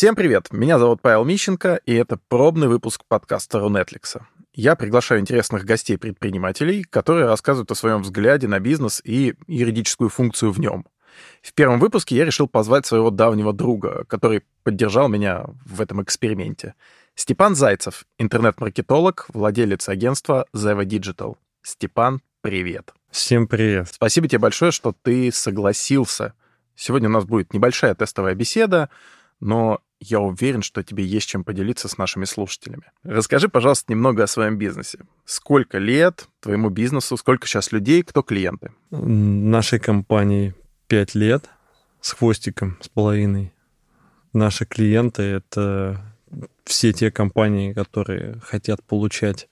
Всем привет! Меня зовут Павел Мищенко, и это пробный выпуск подкаста Рунетликса. Я приглашаю интересных гостей-предпринимателей, которые рассказывают о своем взгляде на бизнес и юридическую функцию в нем. В первом выпуске я решил позвать своего давнего друга, который поддержал меня в этом эксперименте. Степан Зайцев, интернет-маркетолог, владелец агентства Zeva Digital. Степан, привет. Всем привет. Спасибо тебе большое, что ты согласился. Сегодня у нас будет небольшая тестовая беседа, но я уверен, что тебе есть чем поделиться с нашими слушателями. Расскажи, пожалуйста, немного о своем бизнесе. Сколько лет твоему бизнесу, сколько сейчас людей, кто клиенты? Нашей компании 5 лет с хвостиком, с половиной. Наши клиенты — это все те компании, которые хотят получать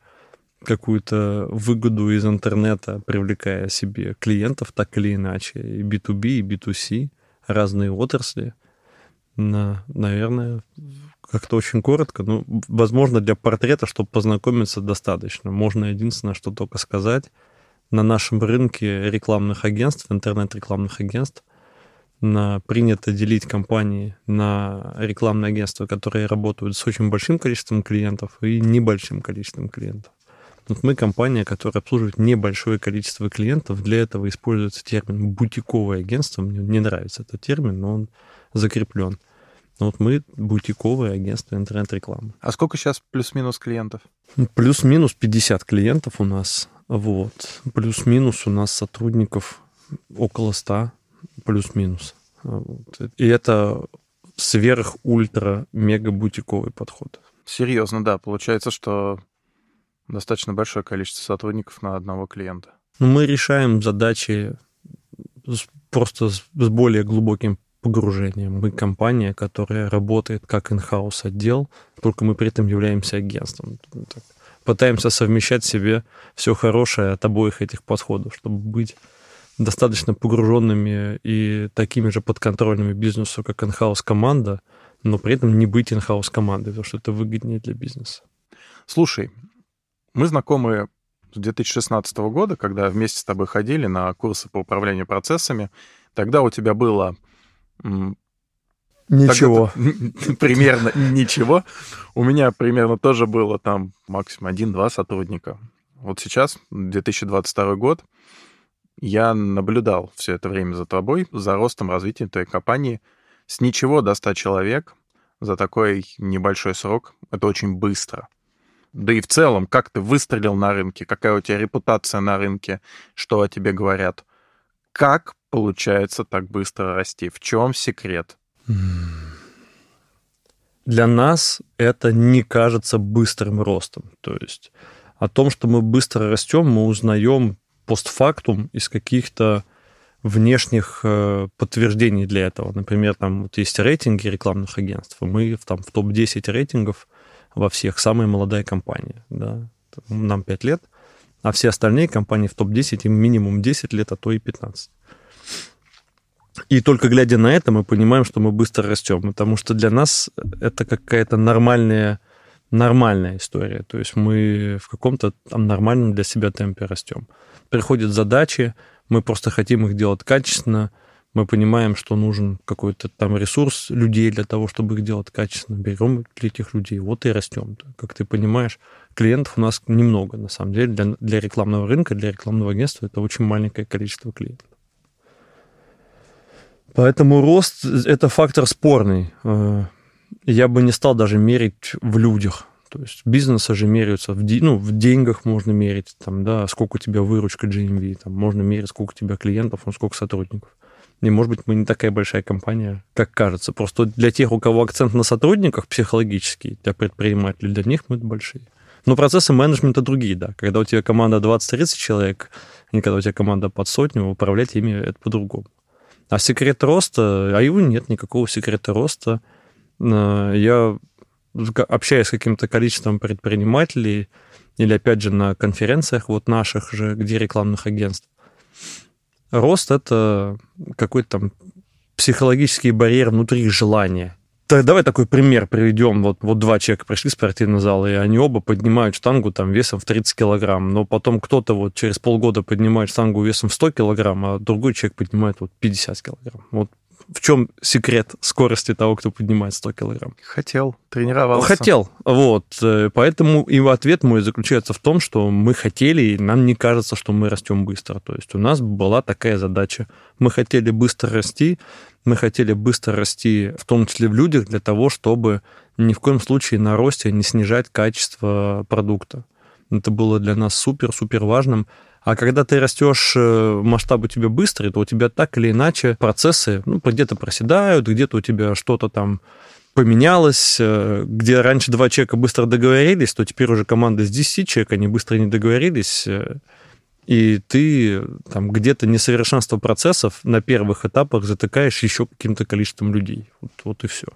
какую-то выгоду из интернета, привлекая себе клиентов так или иначе, и B2B, и B2C, разные отрасли. На, наверное, как-то очень коротко. Ну, возможно, для портрета, чтобы познакомиться, достаточно. Можно единственное, что только сказать. На нашем рынке рекламных агентств, интернет-рекламных агентств, на, принято делить компании на рекламные агентства, которые работают с очень большим количеством клиентов и небольшим количеством клиентов. Вот мы компания, которая обслуживает небольшое количество клиентов. Для этого используется термин бутиковое агентство. Мне не нравится этот термин, но он закреплен. Вот мы бутиковое агентство интернет-рекламы. А сколько сейчас плюс-минус клиентов? Плюс-минус 50 клиентов у нас. Вот. Плюс-минус у нас сотрудников около 100 плюс-минус. Вот. И это сверх-ультра-мега-бутиковый подход. Серьезно, да. Получается, что достаточно большое количество сотрудников на одного клиента. Ну, мы решаем задачи просто с более глубоким погружением. Мы компания, которая работает как in-house отдел, только мы при этом являемся агентством. Пытаемся совмещать себе все хорошее от обоих этих подходов, чтобы быть достаточно погруженными и такими же подконтрольными бизнесу, как in-house команда, но при этом не быть in-house командой, потому что это выгоднее для бизнеса. Слушай, мы знакомы с 2016 года, когда вместе с тобой ходили на курсы по управлению процессами. Тогда у тебя было... Ничего. примерно ничего. У меня примерно тоже было там максимум один-два сотрудника. Вот сейчас, 2022 год, я наблюдал все это время за тобой, за ростом, развитием твоей компании. С ничего до 100 человек за такой небольшой срок. Это очень быстро. Да и в целом, как ты выстрелил на рынке, какая у тебя репутация на рынке, что о тебе говорят. Как получается так быстро расти? В чем секрет? Для нас это не кажется быстрым ростом. То есть о том, что мы быстро растем, мы узнаем постфактум из каких-то внешних э, подтверждений для этого. Например, там вот есть рейтинги рекламных агентств, мы в, там, в топ-10 рейтингов во всех самая молодая компания. Да? Нам 5 лет, а все остальные компании в топ-10 им минимум 10 лет, а то и 15. И только глядя на это, мы понимаем, что мы быстро растем, потому что для нас это какая-то нормальная, нормальная история. То есть мы в каком-то там нормальном для себя темпе растем приходят задачи, мы просто хотим их делать качественно, мы понимаем, что нужен какой-то там ресурс людей для того, чтобы их делать качественно. Берем этих людей, вот и растем. Как ты понимаешь, клиентов у нас немного, на самом деле. Для, для рекламного рынка, для рекламного агентства это очень маленькое количество клиентов. Поэтому рост – это фактор спорный. Э, я бы не стал даже мерить в людях. То есть бизнесы же меряются в, ну, в деньгах можно мерить, там, да, сколько у тебя выручка GMV, там, можно мерить, сколько у тебя клиентов, ну, сколько сотрудников. И, может быть, мы не такая большая компания, как кажется. Просто для тех, у кого акцент на сотрудниках психологический, для предпринимателей, для них мы большие. Но процессы менеджмента другие, да. Когда у тебя команда 20-30 человек, и когда у тебя команда под сотню, управлять ими это по-другому. А секрет роста, а его нет, никакого секрета роста. Э, я общаясь с каким-то количеством предпринимателей, или опять же на конференциях вот наших же, где рекламных агентств, рост — это какой-то там психологический барьер внутри желания. Так, давай такой пример приведем. Вот, вот два человека пришли в спортивный зал, и они оба поднимают штангу там весом в 30 килограмм, но потом кто-то вот через полгода поднимает штангу весом в 100 килограмм, а другой человек поднимает вот 50 килограмм. Вот в чем секрет скорости того, кто поднимает 100 килограмм? Хотел, тренировался. Хотел, вот. Э, поэтому и ответ мой заключается в том, что мы хотели, и нам не кажется, что мы растем быстро. То есть у нас была такая задача. Мы хотели быстро расти, мы хотели быстро расти, в том числе в людях, для того, чтобы ни в коем случае на росте не снижать качество продукта. Это было для нас супер-супер важным. А когда ты растешь, э, масштаб у тебя быстрый, то у тебя так или иначе процессы ну, где-то проседают, где-то у тебя что-то там поменялось, э, где раньше два человека быстро договорились, то теперь уже команда из 10 человек, они быстро не договорились, э, и ты там где-то несовершенство процессов на первых этапах затыкаешь еще каким-то количеством людей. Вот, вот и все.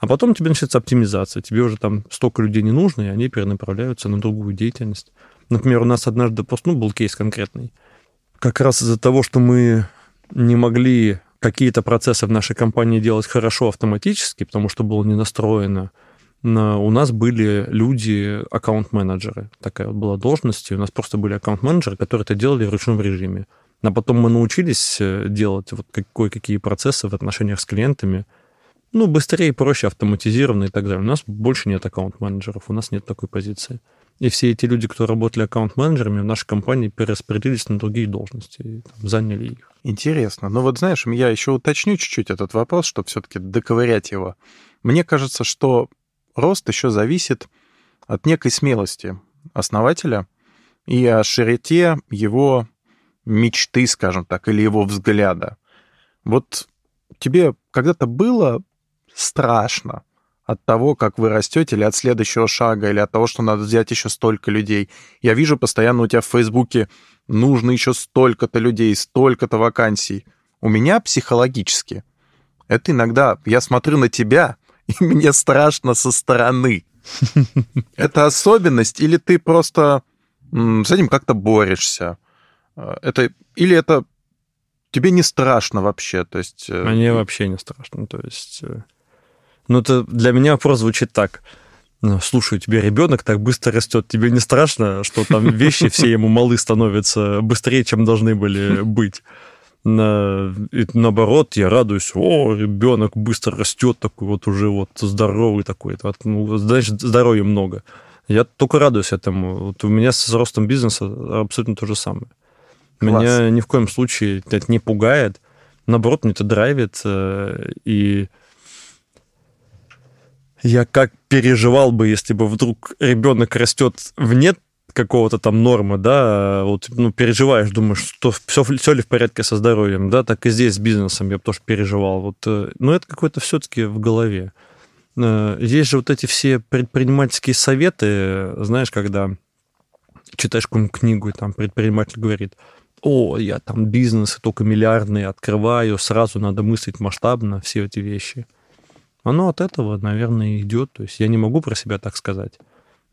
А потом тебе начинается оптимизация. Тебе уже там столько людей не нужно, и они перенаправляются на другую деятельность. Например, у нас однажды просто, ну, был кейс конкретный. Как раз из-за того, что мы не могли какие-то процессы в нашей компании делать хорошо автоматически, потому что было не настроено, у нас были люди, аккаунт-менеджеры. Такая вот была должность, и у нас просто были аккаунт-менеджеры, которые это делали в ручном режиме. А потом мы научились э, делать вот кое-какие процессы в отношениях с клиентами, ну, быстрее, проще, автоматизированно и так далее. У нас больше нет аккаунт-менеджеров, у нас нет такой позиции. И все эти люди, кто работали аккаунт-менеджерами в нашей компании, перераспределились на другие должности и там, заняли их. Интересно. Ну вот знаешь, я еще уточню чуть-чуть этот вопрос, чтобы все-таки доковырять его. Мне кажется, что рост еще зависит от некой смелости основателя и о широте его мечты, скажем так, или его взгляда. Вот тебе когда-то было страшно от того, как вы растете, или от следующего шага, или от того, что надо взять еще столько людей. Я вижу постоянно у тебя в Фейсбуке нужно еще столько-то людей, столько-то вакансий. У меня психологически это иногда, я смотрю на тебя, и мне страшно со стороны. Это особенность, или ты просто с этим как-то борешься? Это, или это тебе не страшно вообще? То есть... Э, мне вообще не страшно. То есть э, ну, это для меня вопрос звучит так. «Ну, слушай, у тебя ребенок так быстро растет, тебе не страшно, что там вещи все ему малы становятся быстрее, чем должны были быть? На, и наоборот, я радуюсь, о, ребенок быстро растет, такой вот уже вот здоровый такой, ну, значит, здоровья много. Я только радуюсь этому. Вот у меня с ростом бизнеса абсолютно то же самое. Класс. Меня ни в коем случае это не пугает, наоборот, мне это драйвит, э, и я как переживал бы, если бы вдруг ребенок растет вне какого-то там нормы, да, вот, ну, переживаешь, думаешь, что все, все ли в порядке со здоровьем, да, так и здесь с бизнесом я бы тоже переживал. Вот, э, но это какое-то все-таки в голове. Э, есть же вот эти все предпринимательские советы, знаешь, когда читаешь какую-нибудь книгу, и там предприниматель говорит, о, я там бизнес только миллиардный открываю, сразу надо мыслить масштабно, все эти вещи – оно от этого, наверное, идет. То есть я не могу про себя так сказать.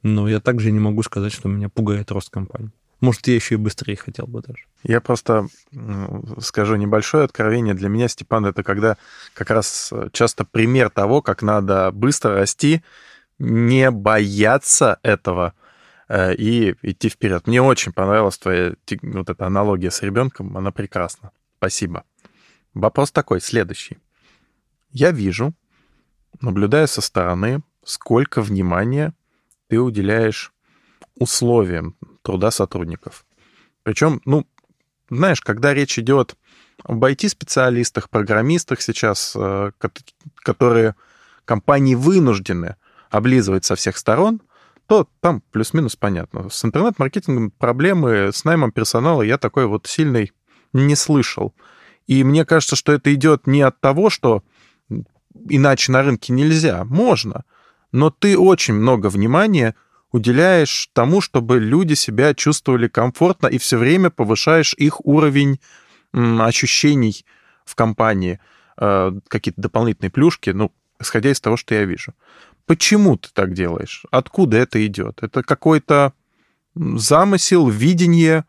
Но я также не могу сказать, что меня пугает рост компании. Может, я еще и быстрее хотел бы даже. Я просто скажу небольшое откровение. Для меня, Степан, это когда как раз часто пример того, как надо быстро расти, не бояться этого э, и идти вперед. Мне очень понравилась твоя вот эта аналогия с ребенком, она прекрасна. Спасибо. Вопрос такой, следующий. Я вижу, наблюдая со стороны, сколько внимания ты уделяешь условиям труда сотрудников. Причем, ну, знаешь, когда речь идет об IT-специалистах, программистах сейчас, э, которые компании вынуждены облизывать со всех сторон, то там плюс-минус понятно. С интернет-маркетингом проблемы с наймом персонала я такой вот сильный не слышал. И мне кажется, что это идет не от того, что иначе на рынке нельзя. Можно. Но ты очень много внимания уделяешь тому, чтобы люди себя чувствовали комфортно и все время повышаешь их уровень ощущений в компании, э, какие-то дополнительные плюшки, ну, исходя из того, что я вижу. Почему ты так делаешь? Откуда это идет? Это какой-то замысел, видение,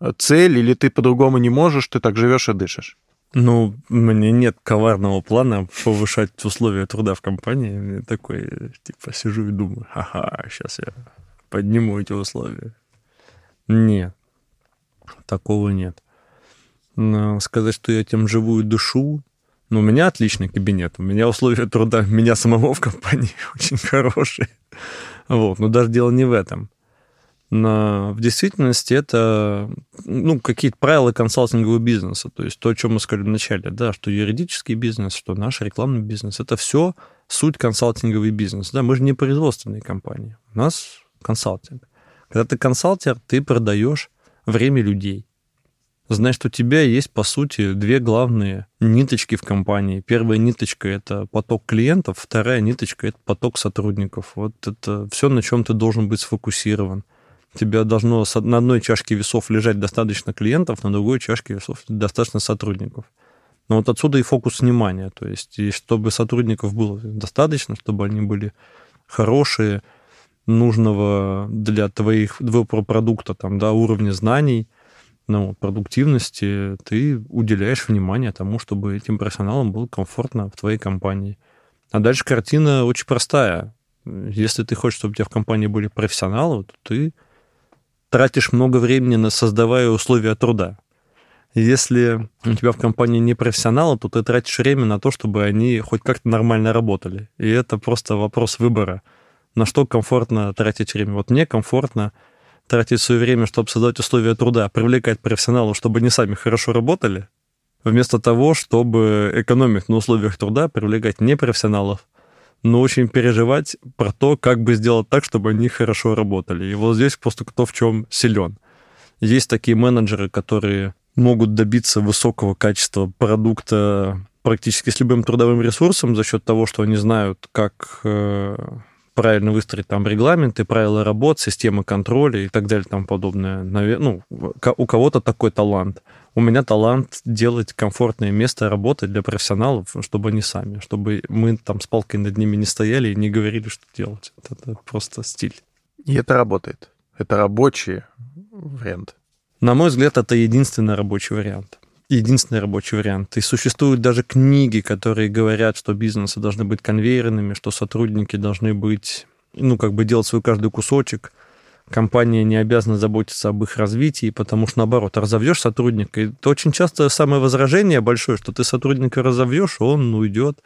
э, цель, или ты по-другому не можешь, ты так живешь и дышишь? Ну, меня нет коварного плана повышать условия труда в компании. Я такой, типа, сижу и думаю, ага, сейчас я подниму эти условия. Нет, такого нет. Но сказать, что я тем живую душу, Но у меня отличный кабинет, у меня условия труда меня самого в компании очень хорошие. Вот. Но даже дело не в этом. Но в действительности это ну, какие-то правила консалтингового бизнеса. То есть то, о чем мы сказали вначале, да, что юридический бизнес, что наш рекламный бизнес, это все суть консалтинговый бизнес. Да, мы же не производственные компании. У нас консалтинг. Когда ты консалтер, ты продаешь время людей. Значит, у тебя есть, по сути, две главные ниточки в компании. Первая ниточка — это поток клиентов, вторая ниточка — это поток сотрудников. Вот это все, на чем ты должен быть сфокусирован. Тебя должно на одной чашке весов лежать достаточно клиентов, на другой чашке весов достаточно сотрудников. Но вот отсюда и фокус внимания. То есть, и чтобы сотрудников было достаточно, чтобы они были хорошие, нужного для твоих, твоего продукта там, да, уровня знаний, ну, продуктивности, ты уделяешь внимание тому, чтобы этим профессионалам было комфортно в твоей компании. А дальше картина очень простая. Если ты хочешь, чтобы у тебя в компании были профессионалы, то ты тратишь много времени на создавая условия труда. Если у тебя в компании не профессионалы, то ты тратишь время на то, чтобы они хоть как-то нормально работали. И это просто вопрос выбора. На что комфортно тратить время? Вот мне комфортно тратить свое время, чтобы создать условия труда, привлекать профессионалов, чтобы они сами хорошо работали, вместо того, чтобы экономить на условиях труда, привлекать непрофессионалов, но очень переживать про то, как бы сделать так, чтобы они хорошо работали. И вот здесь просто кто в чем силен. Есть такие менеджеры, которые могут добиться высокого качества продукта практически с любым трудовым ресурсом за счет того, что они знают, как э, правильно выстроить там регламенты, правила работ, системы контроля и так далее и тому подобное. Ну, у кого-то такой талант. У меня талант делать комфортное место работы для профессионалов, чтобы они сами, чтобы мы там с палкой над ними не стояли и не говорили, что делать. Это просто стиль. И это работает. Это рабочий вариант. На мой взгляд, это единственный рабочий вариант единственный рабочий вариант. И существуют даже книги, которые говорят, что бизнесы должны быть конвейерными, что сотрудники должны быть, ну, как бы делать свой каждый кусочек. Компания не обязана заботиться об их развитии, потому что, наоборот, разовьешь сотрудника. И это очень часто самое возражение большое, что ты сотрудника разовьешь, он уйдет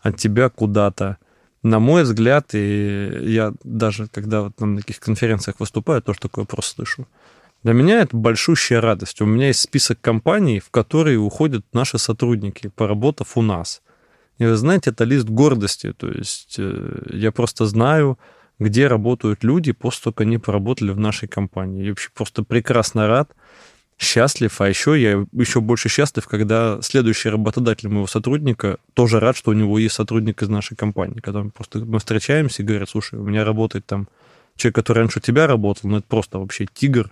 от тебя куда-то. На мой взгляд, и я даже, когда вот на таких конференциях выступаю, тоже такой вопрос слышу. Для меня это большущая радость. У меня есть список компаний, в которые уходят наши сотрудники, поработав у нас. И вы знаете, это лист гордости. То есть э, я просто знаю, где работают люди после как они поработали в нашей компании. Я вообще просто прекрасно рад, счастлив, а еще я еще больше счастлив, когда следующий работодатель моего сотрудника тоже рад, что у него есть сотрудник из нашей компании, когда мы просто мы встречаемся и говорят, слушай, у меня работает там человек, который раньше у тебя работал, ну это просто вообще тигр,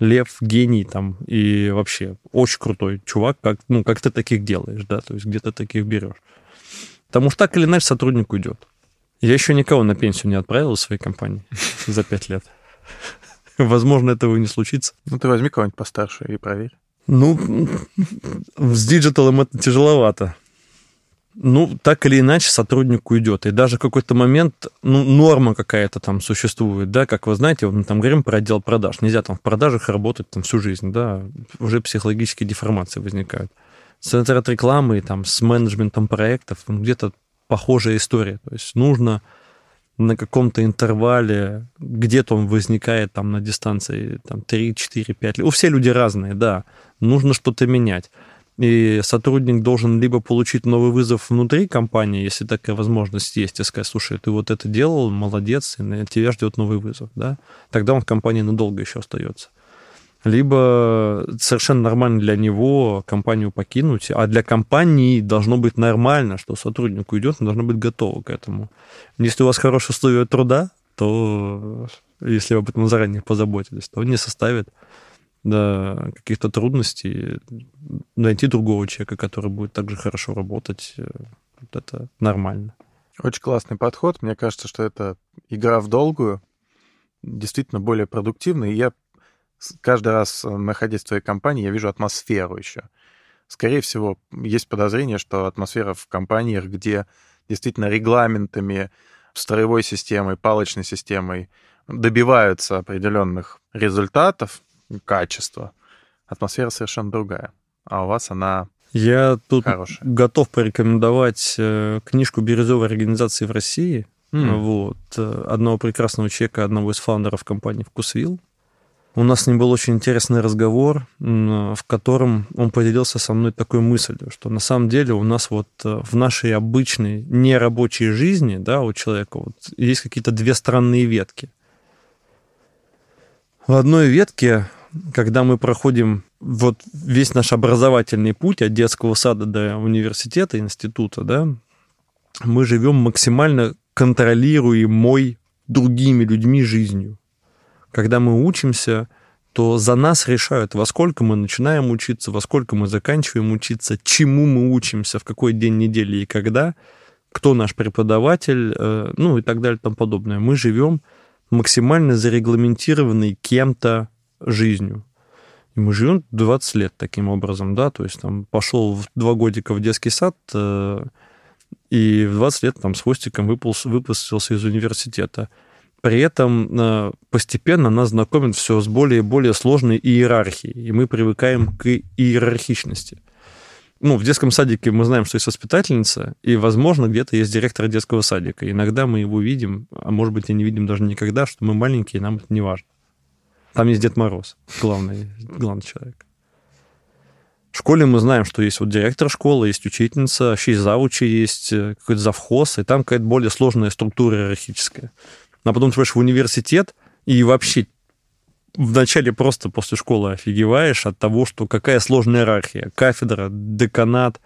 Лев гений там и вообще очень крутой чувак, как, ну, как ты таких делаешь, да, то есть где ты таких берешь. Потому что так или иначе сотрудник уйдет. Я еще никого на пенсию не отправил из своей компании за пять лет. Возможно, этого и не случится. Ну, ты возьми кого-нибудь постарше и проверь. Ну, с диджиталом это тяжеловато ну, так или иначе сотрудник уйдет. И даже какой-то момент, ну, норма какая-то там существует, да, как вы знаете, мы там говорим про отдел продаж. Нельзя там в продажах работать там всю жизнь, да, уже психологические деформации возникают. С интернет-рекламой, там, с менеджментом проектов, ну, где-то похожая история. То есть нужно на каком-то интервале, где-то он возникает там на дистанции там, 3, 4, 5 лет. У все люди разные, да. Нужно что-то менять и сотрудник должен либо получить новый вызов внутри компании, если такая возможность есть, и сказать, слушай, ты вот это делал, молодец, и тебя ждет новый вызов, да, тогда он в компании надолго еще остается. Либо совершенно нормально для него компанию покинуть, а для компании должно быть нормально, что сотрудник уйдет, он должно быть готов к этому. Если у вас хорошие условия труда, то если вы об этом заранее позаботились, то не составит да, каких-то трудностей, найти другого человека, который будет также хорошо работать, э, вот это нормально. Очень классный подход. Мне кажется, что это игра в долгую, действительно более продуктивная. И я каждый раз, э, находясь в твоей компании, я вижу атмосферу еще. Скорее всего, есть подозрение, что атмосфера в компаниях, где действительно регламентами, строевой системой, палочной системой добиваются определенных результатов, качество, атмосфера совершенно другая. А у вас она Я тут Хорошая. готов порекомендовать э, книжку бирюзовой организации в России. Mm. Вот, э, одного прекрасного человека, одного из фаундеров компании «Вкусвилл». У нас с ним был очень интересный разговор, в котором он поделился со мной такой мыслью, что на самом деле у нас вот э, в нашей обычной нерабочей жизни, да, у человека вот есть какие-то две странные ветки. В одной ветке, когда мы проходим вот весь наш образовательный путь от детского сада до университета, института, да, мы живем максимально контролируемой другими людьми жизнью когда мы учимся, то за нас решают, во сколько мы начинаем учиться, во сколько мы заканчиваем учиться, чему мы учимся, в какой день недели и когда, кто наш преподаватель, э, ну и так далее и тому подобное. Мы живем максимально зарегламентированной кем-то жизнью. И мы живем 20 лет таким образом, да, то есть там пошел в два годика в детский сад, э, и в 20 лет там с хвостиком выпустился из университета. При этом э, постепенно нас знакомят все с более и более сложной иерархией, и мы привыкаем к иерархичности. Ну, в детском садике мы знаем, что есть воспитательница, и, возможно, где-то есть директор детского садика. Иногда мы его видим, а может быть, и не видим даже никогда, что мы маленькие, нам это не важно. Там есть Дед Мороз, главный, главный человек. В школе мы знаем, что есть вот директор школы, есть учительница, вообще есть завучи, есть э, какой-то завхоз, и там какая-то более сложная структура иерархическая а потом ты в университет, и вообще вначале просто после школы офигеваешь от того, что какая сложная иерархия. Кафедра, деканат,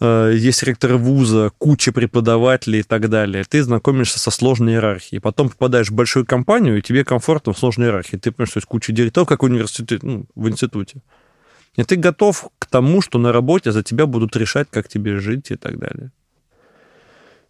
э, есть ректор вуза, куча преподавателей и так далее. Ты знакомишься со сложной иерархией. Потом попадаешь в большую компанию, и тебе комфортно в сложной иерархии. Ты понимаешь, что есть куча директоров, как в университете, ну, в институте. И ты готов к тому, что на работе за тебя будут решать, как тебе жить и так далее.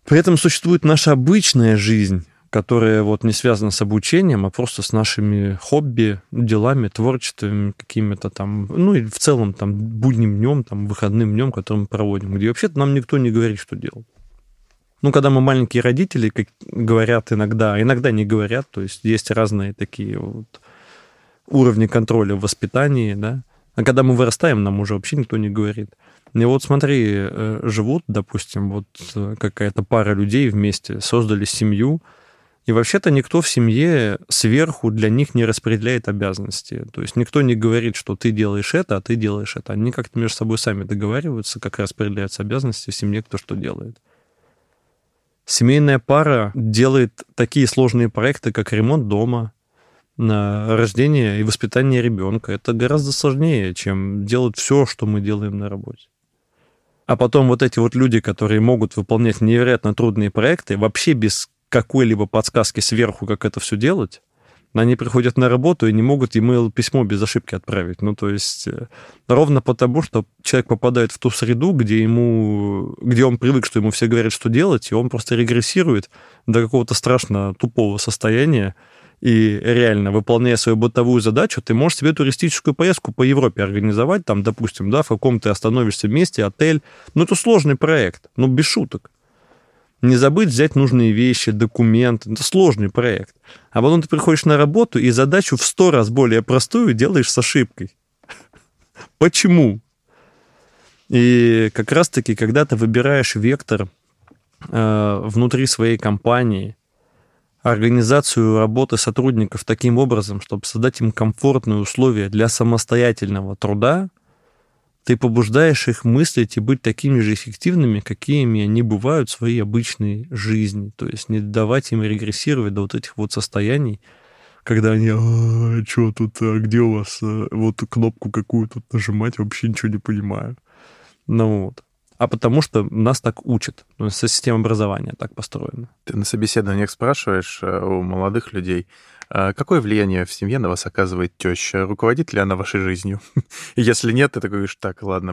При этом существует наша обычная жизнь, которая вот не связана с обучением, а просто с нашими хобби, делами, творчествами какими-то там, ну и в целом там будним днем, там выходным днем, который мы проводим, где вообще-то нам никто не говорит, что делать. Ну, когда мы маленькие родители, как говорят иногда, а иногда не говорят, то есть есть разные такие вот уровни контроля в воспитании, да. А когда мы вырастаем, нам уже вообще никто не говорит. И вот смотри, э, живут, допустим, вот э, какая-то пара людей вместе, создали семью, и вообще-то никто в семье сверху для них не распределяет обязанности. То есть никто не говорит, что ты делаешь это, а ты делаешь это. Они как-то между собой сами договариваются, как распределяются обязанности в семье, кто что делает. Семейная пара делает такие сложные проекты, как ремонт дома, рождение и воспитание ребенка. Это гораздо сложнее, чем делать все, что мы делаем на работе. А потом вот эти вот люди, которые могут выполнять невероятно трудные проекты, вообще без какой-либо подсказки сверху, как это все делать, они приходят на работу и не могут email письмо без ошибки отправить. Ну, то есть э, ровно потому, что человек попадает в ту среду, где ему, где он привык, что ему все говорят, что делать, и он просто регрессирует до какого-то страшно тупого состояния, и реально, выполняя свою бытовую задачу, ты можешь себе туристическую поездку по Европе организовать, там, допустим, да, в каком ты остановишься месте, отель. Ну, это сложный проект, ну, без шуток. Не забыть взять нужные вещи, документы. Это сложный проект. А потом ты приходишь на работу и задачу в сто раз более простую делаешь с ошибкой. Почему? И как раз-таки, когда ты выбираешь вектор э, внутри своей компании, организацию работы сотрудников таким образом, чтобы создать им комфортные условия для самостоятельного труда, ты побуждаешь их мыслить и быть такими же эффективными, какими они бывают в своей обычной жизни. То есть не давать им регрессировать до вот этих вот состояний, когда они, а, что тут, а где у вас, а, вот кнопку какую тут нажимать, вообще ничего не понимаю. Ну вот. А потому что нас так учат. Ну, система образования так построена. Ты на собеседованиях спрашиваешь э, у молодых людей, какое влияние в семье на вас оказывает теща? Руководит ли она вашей жизнью? Если нет, ты такой говоришь, так, ладно,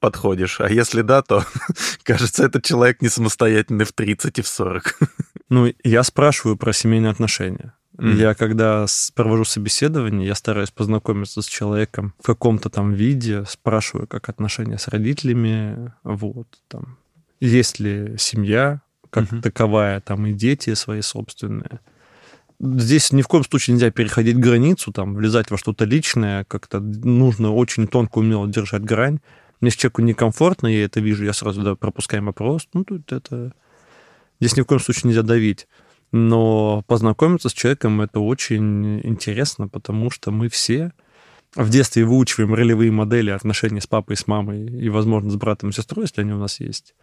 подходишь. А если да, то, кажется, этот человек не самостоятельный в 30 и в 40. Ну, я спрашиваю про семейные отношения. Mm. Я когда провожу собеседование, я стараюсь познакомиться с человеком в каком-то там виде, спрашиваю, как отношения с родителями, вот, там, есть ли семья, как mm-hmm. таковая, там, и дети свои собственные здесь ни в коем случае нельзя переходить границу, там, влезать во что-то личное, как-то нужно очень тонко умело держать грань. Если человеку некомфортно, я это вижу, я сразу да, пропускаем опрос. Ну, тут это... Здесь ни в коем случае нельзя давить. Но познакомиться с человеком это очень интересно, потому что мы все в детстве выучиваем ролевые модели отношений с папой, с мамой и, возможно, с братом и сестрой, если они у нас есть.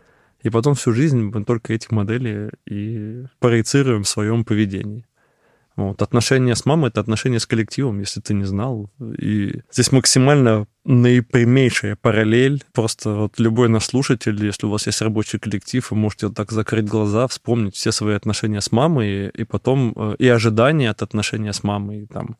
И потом всю жизнь мы только эти модели и проецируем в своем поведении. Вот. Отношения с мамой — это отношения с коллективом, если ты не знал. И здесь максимально наипрямейшая параллель. Просто вот любой наш слушатель, если у вас есть рабочий коллектив, вы можете вот так закрыть глаза, вспомнить все свои отношения с мамой, и потом э, и ожидания от отношения с мамой, там,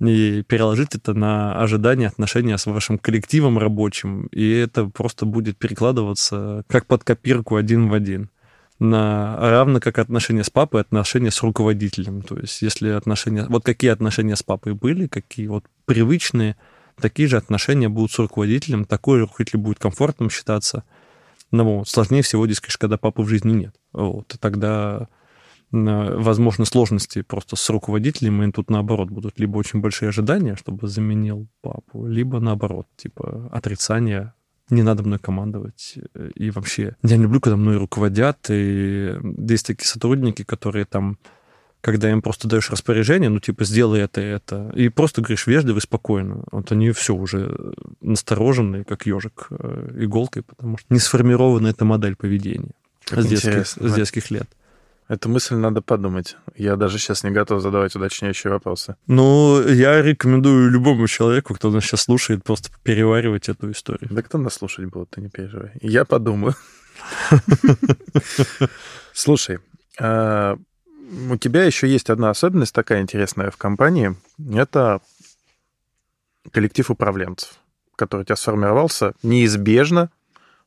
и переложить это на ожидания отношения с вашим коллективом рабочим, и это просто будет перекладываться как под копирку один в один на, равно как отношения с папой, отношения с руководителем. То есть если отношения... Вот какие отношения с папой были, какие вот привычные, такие же отношения будут с руководителем, такой руководитель будет комфортным считаться. Но вот, сложнее всего здесь, когда папы в жизни нет. Вот, и тогда возможны сложности просто с руководителем, и тут наоборот будут либо очень большие ожидания, чтобы заменил папу, либо наоборот, типа отрицание не надо мной командовать. И вообще, я не люблю, когда мной руководят. И есть такие сотрудники, которые там, когда им просто даешь распоряжение, ну, типа, сделай это и это, и просто говоришь вежливо и спокойно. Вот они все уже настороженные, как ежик э, иголкой, потому что не сформирована эта модель поведения с детских, с детских лет. Эту мысль надо подумать. Я даже сейчас не готов задавать уточняющие вопросы. Ну, я рекомендую любому человеку, кто нас сейчас слушает, просто переваривать эту историю. Да кто нас слушать будет, ты не переживай. Я подумаю. Слушай, а, у тебя еще есть одна особенность такая интересная в компании. Это коллектив управленцев, который у тебя сформировался неизбежно,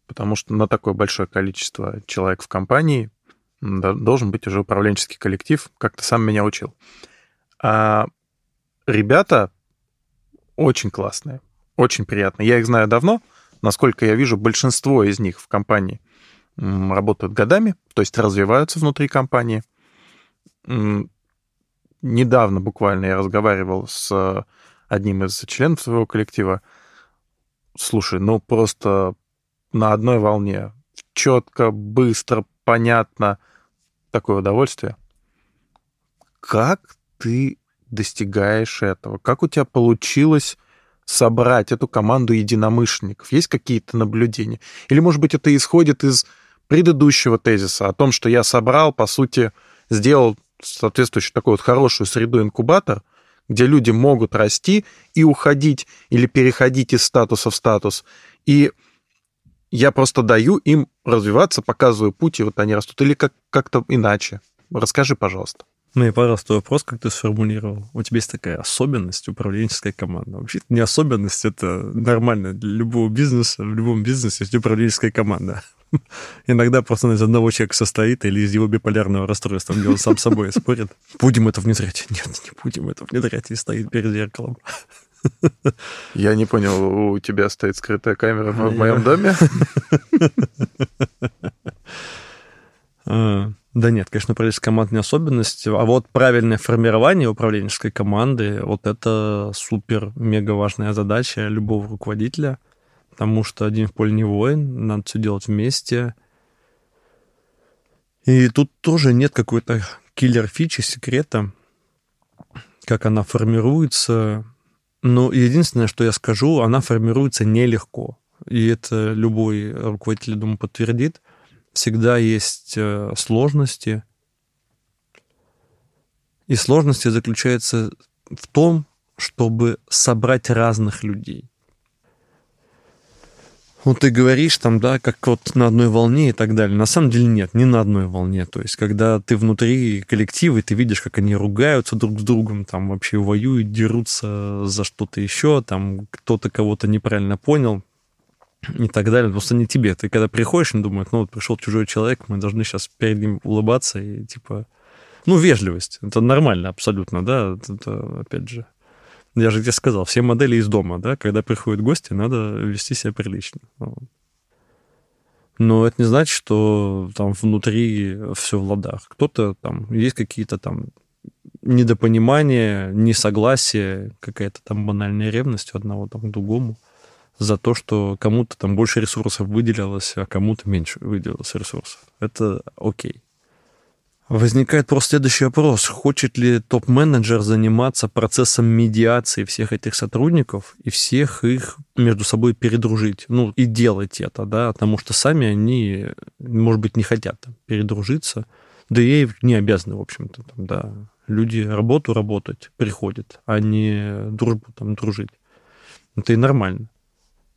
потому что на такое большое количество человек в компании должен быть уже управленческий коллектив, как ты сам меня учил. А ребята очень классные, очень приятные. Я их знаю давно. Насколько я вижу, большинство из них в компании работают годами, то есть развиваются внутри компании. Недавно буквально я разговаривал с одним из членов своего коллектива. Слушай, ну просто на одной волне. Четко, быстро, понятно – такое удовольствие. Как ты достигаешь этого? Как у тебя получилось собрать эту команду единомышленников? Есть какие-то наблюдения? Или, может быть, это исходит из предыдущего тезиса о том, что я собрал, по сути, сделал соответствующую такую вот хорошую среду-инкубатор, где люди могут расти и уходить или переходить из статуса в статус. И я просто даю им развиваться, показываю путь, и вот они растут. Или как- как-то иначе. Расскажи, пожалуйста. Ну и, пожалуйста, вопрос, как ты сформулировал. У тебя есть такая особенность управленческой команды. Вообще не особенность, это нормально для любого бизнеса. В любом бизнесе есть управленческая команда. Иногда просто из одного человека состоит или из его биполярного расстройства, где он сам с собой спорит. Будем это внедрять? Нет, не будем это внедрять. И стоит перед зеркалом. Я не понял, у тебя стоит скрытая камера в моем доме? А, да нет, конечно, управленческая команда не особенность, а вот правильное формирование управленческой команды, вот это супер-мега важная задача любого руководителя, потому что один в поле не воин, надо все делать вместе. И тут тоже нет какой-то киллер-фичи, секрета, как она формируется, ну, единственное, что я скажу, она формируется нелегко. И это любой руководитель, думаю, подтвердит. Всегда есть э, сложности. И сложности заключаются в том, чтобы собрать разных людей. Вот ты говоришь там, да, как вот на одной волне и так далее. На самом деле нет, не на одной волне. То есть, когда ты внутри коллектива, и ты видишь, как они ругаются друг с другом, там вообще воюют, дерутся за что-то еще, там кто-то кого-то неправильно понял и так далее. Просто не тебе. Ты когда приходишь, и думаешь, ну вот пришел чужой человек, мы должны сейчас перед ним улыбаться и типа... Ну, вежливость. Это нормально абсолютно, да. Это, опять же, я же тебе сказал, все модели из дома, да, когда приходят гости, надо вести себя прилично. Но это не значит, что там внутри все в ладах. Кто-то там, есть какие-то там недопонимания, несогласия, какая-то там банальная ревность у одного там к другому. за то, что кому-то там больше ресурсов выделилось, а кому-то меньше выделилось ресурсов. Это окей. Возникает просто следующий вопрос. Хочет ли топ-менеджер заниматься процессом медиации всех этих сотрудников и всех их между собой передружить? Ну, и делать это, да, потому что сами они, может быть, не хотят там, передружиться. Да и не обязаны, в общем-то, там, да. Люди работу работать приходят, а не дружбу там дружить. Это и нормально.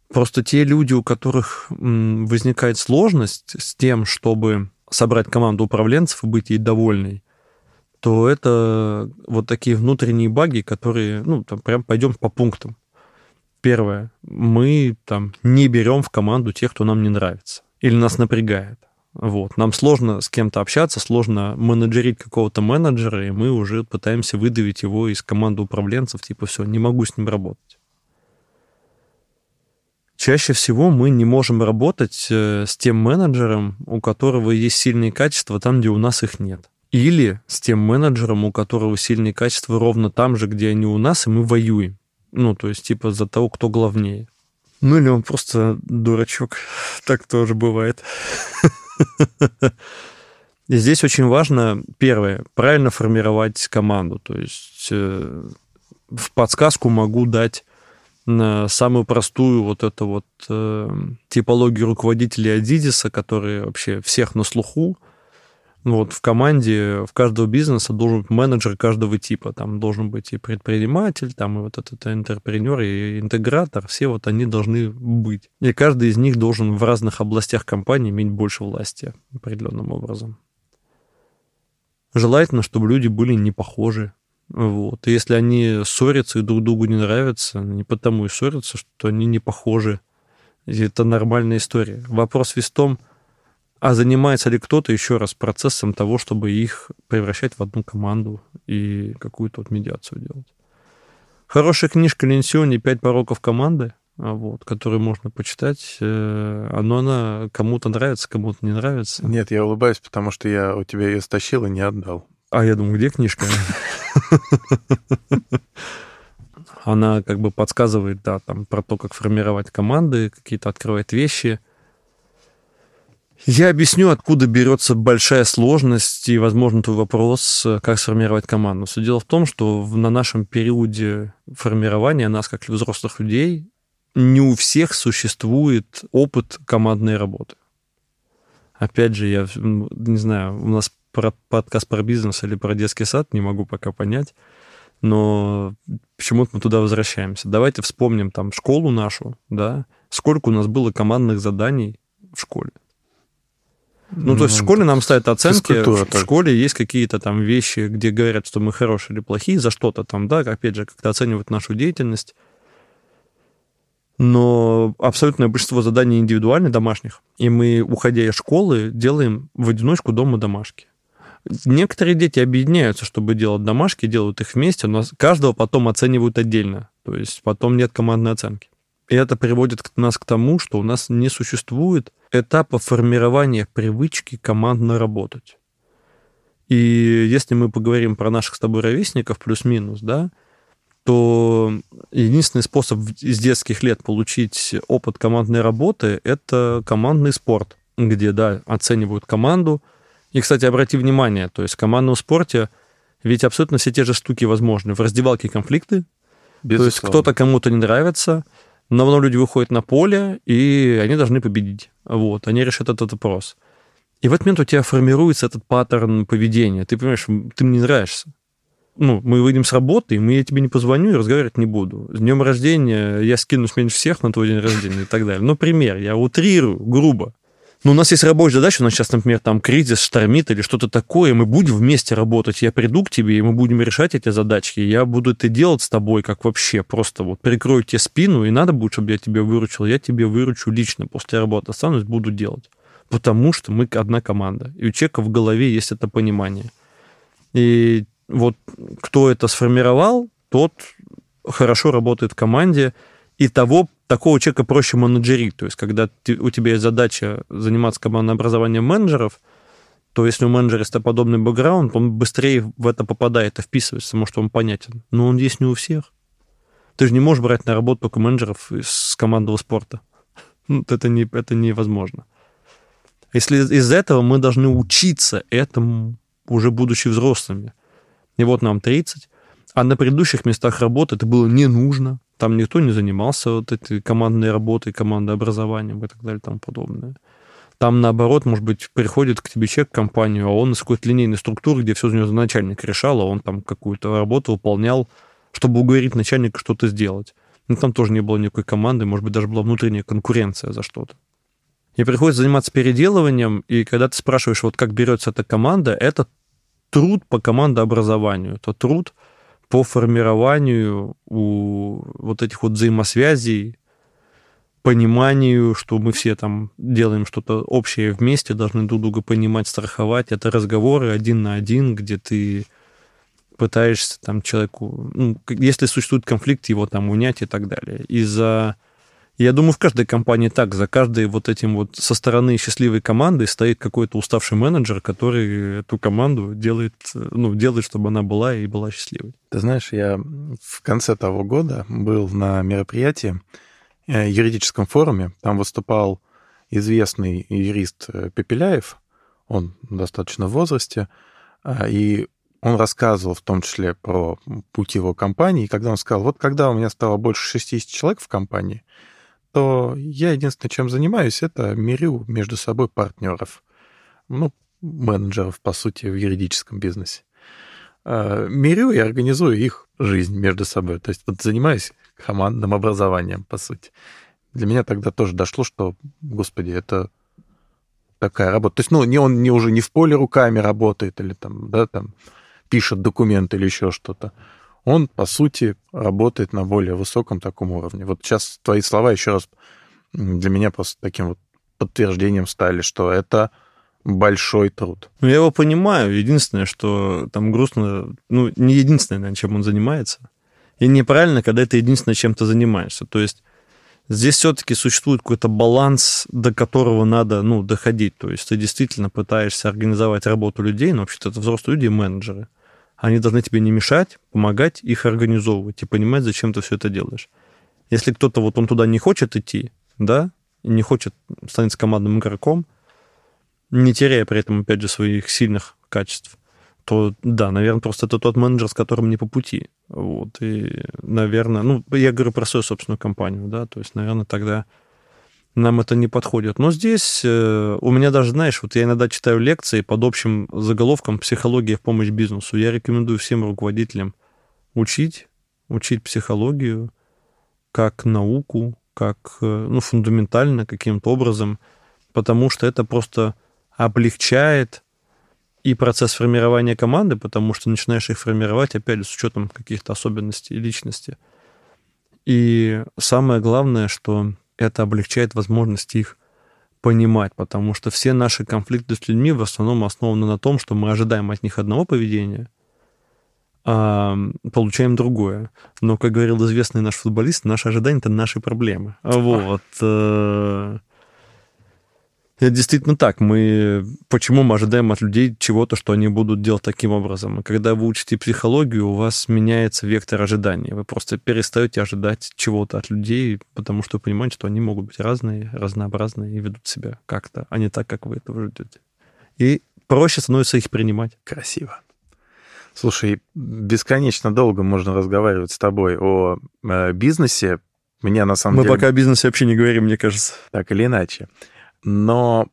Просто те люди, у которых возникает сложность с тем, чтобы собрать команду управленцев и быть ей довольной, то это вот такие внутренние баги, которые, ну, там прям пойдем по пунктам. Первое. Мы там не берем в команду тех, кто нам не нравится или нас напрягает. Вот. Нам сложно с кем-то общаться, сложно менеджерить какого-то менеджера, и мы уже пытаемся выдавить его из команды управленцев, типа, все, не могу с ним работать. Чаще всего мы не можем работать э, с тем менеджером, у которого есть сильные качества там, где у нас их нет. Или с тем менеджером, у которого сильные качества ровно там же, где они у нас, и мы воюем. Ну, то есть, типа, за того, кто главнее. Ну, или он просто дурачок. Так тоже бывает. И здесь очень важно, первое, правильно формировать команду. То есть э, в подсказку могу дать самую простую вот эту вот э, типологию руководителей Адидиса, которые вообще всех на слуху. Вот в команде в каждого бизнеса должен быть менеджер каждого типа. Там должен быть и предприниматель, там и вот этот интерпренер, и интегратор. Все вот они должны быть. И каждый из них должен в разных областях компании иметь больше власти определенным образом. Желательно, чтобы люди были не похожи вот. И если они ссорятся и друг другу не нравятся, не потому и ссорятся, что они не похожи. И это нормальная история. Вопрос весь в том, а занимается ли кто-то еще раз процессом того, чтобы их превращать в одну команду и какую-то вот медиацию делать. Хорошая книжка Ленсиони «Пять пороков команды», а, вот, которую можно почитать. Э, но она кому-то нравится, кому-то не нравится. Нет, я улыбаюсь, потому что я у тебя ее стащил и не отдал. А я думаю, где книжка? Она как бы подсказывает, да, там про то, как формировать команды, какие-то открывает вещи. Я объясню, откуда берется большая сложность и, возможно, твой вопрос, как сформировать команду. Все дело в том, что на нашем периоде формирования нас, как взрослых людей, не у всех существует опыт командной работы. Опять же, я не знаю, у нас про подкаст про бизнес или про детский сад, не могу пока понять. Но почему-то мы туда возвращаемся. Давайте вспомним там школу нашу, да, сколько у нас было командных заданий в школе. Ну, ну то есть в ну, школе нам ставят оценки, в так. школе есть какие-то там вещи, где говорят, что мы хорошие или плохие за что-то там, да, опять же, как-то оценивают нашу деятельность но абсолютное большинство заданий индивидуальны, домашних, и мы, уходя из школы, делаем в одиночку дома домашки. Некоторые дети объединяются, чтобы делать домашки, делают их вместе, но каждого потом оценивают отдельно. То есть потом нет командной оценки. И это приводит нас к тому, что у нас не существует этапа формирования привычки командно работать. И если мы поговорим про наших с тобой ровесников плюс-минус, да, то единственный способ из детских лет получить опыт командной работы – это командный спорт, где, да, оценивают команду. И, кстати, обрати внимание, то есть в командном спорте ведь абсолютно все те же штуки возможны. В раздевалке конфликты, Безусловно. то есть кто-то кому-то не нравится, но равно люди выходят на поле, и они должны победить. Вот, они решат этот вопрос. И в этот момент у тебя формируется этот паттерн поведения. Ты понимаешь, ты мне не нравишься ну, мы выйдем с работы, и мы, я тебе не позвоню и разговаривать не буду. С днем рождения я скинусь меньше всех на твой день рождения и так далее. Ну, пример, я утрирую, грубо. Но у нас есть рабочая задача, у нас сейчас, например, там кризис штормит или что-то такое, мы будем вместе работать, я приду к тебе, и мы будем решать эти задачки, я буду это делать с тобой, как вообще, просто вот прикрою тебе спину, и надо будет, чтобы я тебе выручил, я тебе выручу лично, после работы останусь, буду делать. Потому что мы одна команда, и у человека в голове есть это понимание. И вот кто это сформировал, тот хорошо работает в команде, и того такого человека проще менеджерить. То есть, когда ты, у тебя есть задача заниматься командным образованием менеджеров, то если у менеджера есть подобный бэкграунд, он быстрее в это попадает и вписывается, потому что он понятен. Но он есть не у всех. Ты же не можешь брать на работу только менеджеров из командного спорта. Ну, это, не, это невозможно. Если из этого мы должны учиться этому, уже будучи взрослыми. И вот нам 30, а на предыдущих местах работы это было не нужно. Там никто не занимался вот этой командной работой, командообразованием и так далее и тому подобное. Там, наоборот, может быть, приходит к тебе человек в компанию, а он из какой-то линейной структуры, где все за него начальник решал, а он там какую-то работу выполнял, чтобы уговорить начальника что-то сделать. Но там тоже не было никакой команды, может быть, даже была внутренняя конкуренция за что-то. И приходится заниматься переделыванием, и когда ты спрашиваешь, вот как берется эта команда, это труд по командообразованию, это труд по формированию у вот этих вот взаимосвязей, пониманию, что мы все там делаем что-то общее вместе, должны друг друга понимать, страховать. Это разговоры один на один, где ты пытаешься там человеку, ну, если существует конфликт, его там унять и так далее. Из-за я думаю, в каждой компании так. За каждой вот этим вот со стороны счастливой команды стоит какой-то уставший менеджер, который эту команду делает, ну, делает, чтобы она была и была счастливой. Ты знаешь, я в конце того года был на мероприятии, э, юридическом форуме. Там выступал известный юрист э, Пепеляев. Он достаточно в возрасте. А, и он рассказывал в том числе про путь его компании. И когда он сказал, вот когда у меня стало больше 60 человек в компании, то я единственное, чем занимаюсь, это мирю между собой партнеров. Ну, менеджеров, по сути, в юридическом бизнесе. А, мирю и организую их жизнь между собой. То есть вот занимаюсь командным образованием, по сути. Для меня тогда тоже дошло, что, господи, это такая работа. То есть, ну, не он не уже не в поле руками работает или там, да, там пишет документы или еще что-то он, по сути, работает на более высоком таком уровне. Вот сейчас твои слова еще раз для меня просто таким вот подтверждением стали, что это большой труд. Ну, я его понимаю. Единственное, что там грустно, ну, не единственное, наверное, чем он занимается. И неправильно, когда это единственное, чем ты занимаешься. То есть здесь все-таки существует какой-то баланс, до которого надо, ну, доходить. То есть ты действительно пытаешься организовать работу людей, но вообще-то это взрослые люди и менеджеры. Они должны тебе не мешать, помогать их организовывать и понимать, зачем ты все это делаешь. Если кто-то вот он туда не хочет идти, да, не хочет становиться командным игроком, не теряя при этом, опять же, своих сильных качеств, то да, наверное, просто это тот менеджер, с которым не по пути. Вот, и, наверное, ну, я говорю про свою собственную компанию, да, то есть, наверное, тогда нам это не подходит. Но здесь э, у меня даже, знаешь, вот я иногда читаю лекции под общим заголовком «Психология в помощь бизнесу». Я рекомендую всем руководителям учить, учить психологию как науку, как э, ну, фундаментально каким-то образом, потому что это просто облегчает и процесс формирования команды, потому что начинаешь их формировать, опять же, с учетом каких-то особенностей личности. И самое главное, что это облегчает возможность их понимать, потому что все наши конфликты с людьми в основном основаны на том, что мы ожидаем от них одного поведения, а получаем другое. Но, как говорил известный наш футболист, наши ожидания — это наши проблемы. Вот. Это действительно так. Мы почему мы ожидаем от людей чего-то, что они будут делать таким образом? И когда вы учите психологию, у вас меняется вектор ожидания. Вы просто перестаете ожидать чего-то от людей, потому что вы понимаете, что они могут быть разные, разнообразные и ведут себя как-то, а не так, как вы этого ждете. И проще становится их принимать. Красиво. Слушай, бесконечно долго можно разговаривать с тобой о э, бизнесе. Меня на самом Мы деле... Мы пока о бизнесе вообще не говорим, мне кажется. Так или иначе. Но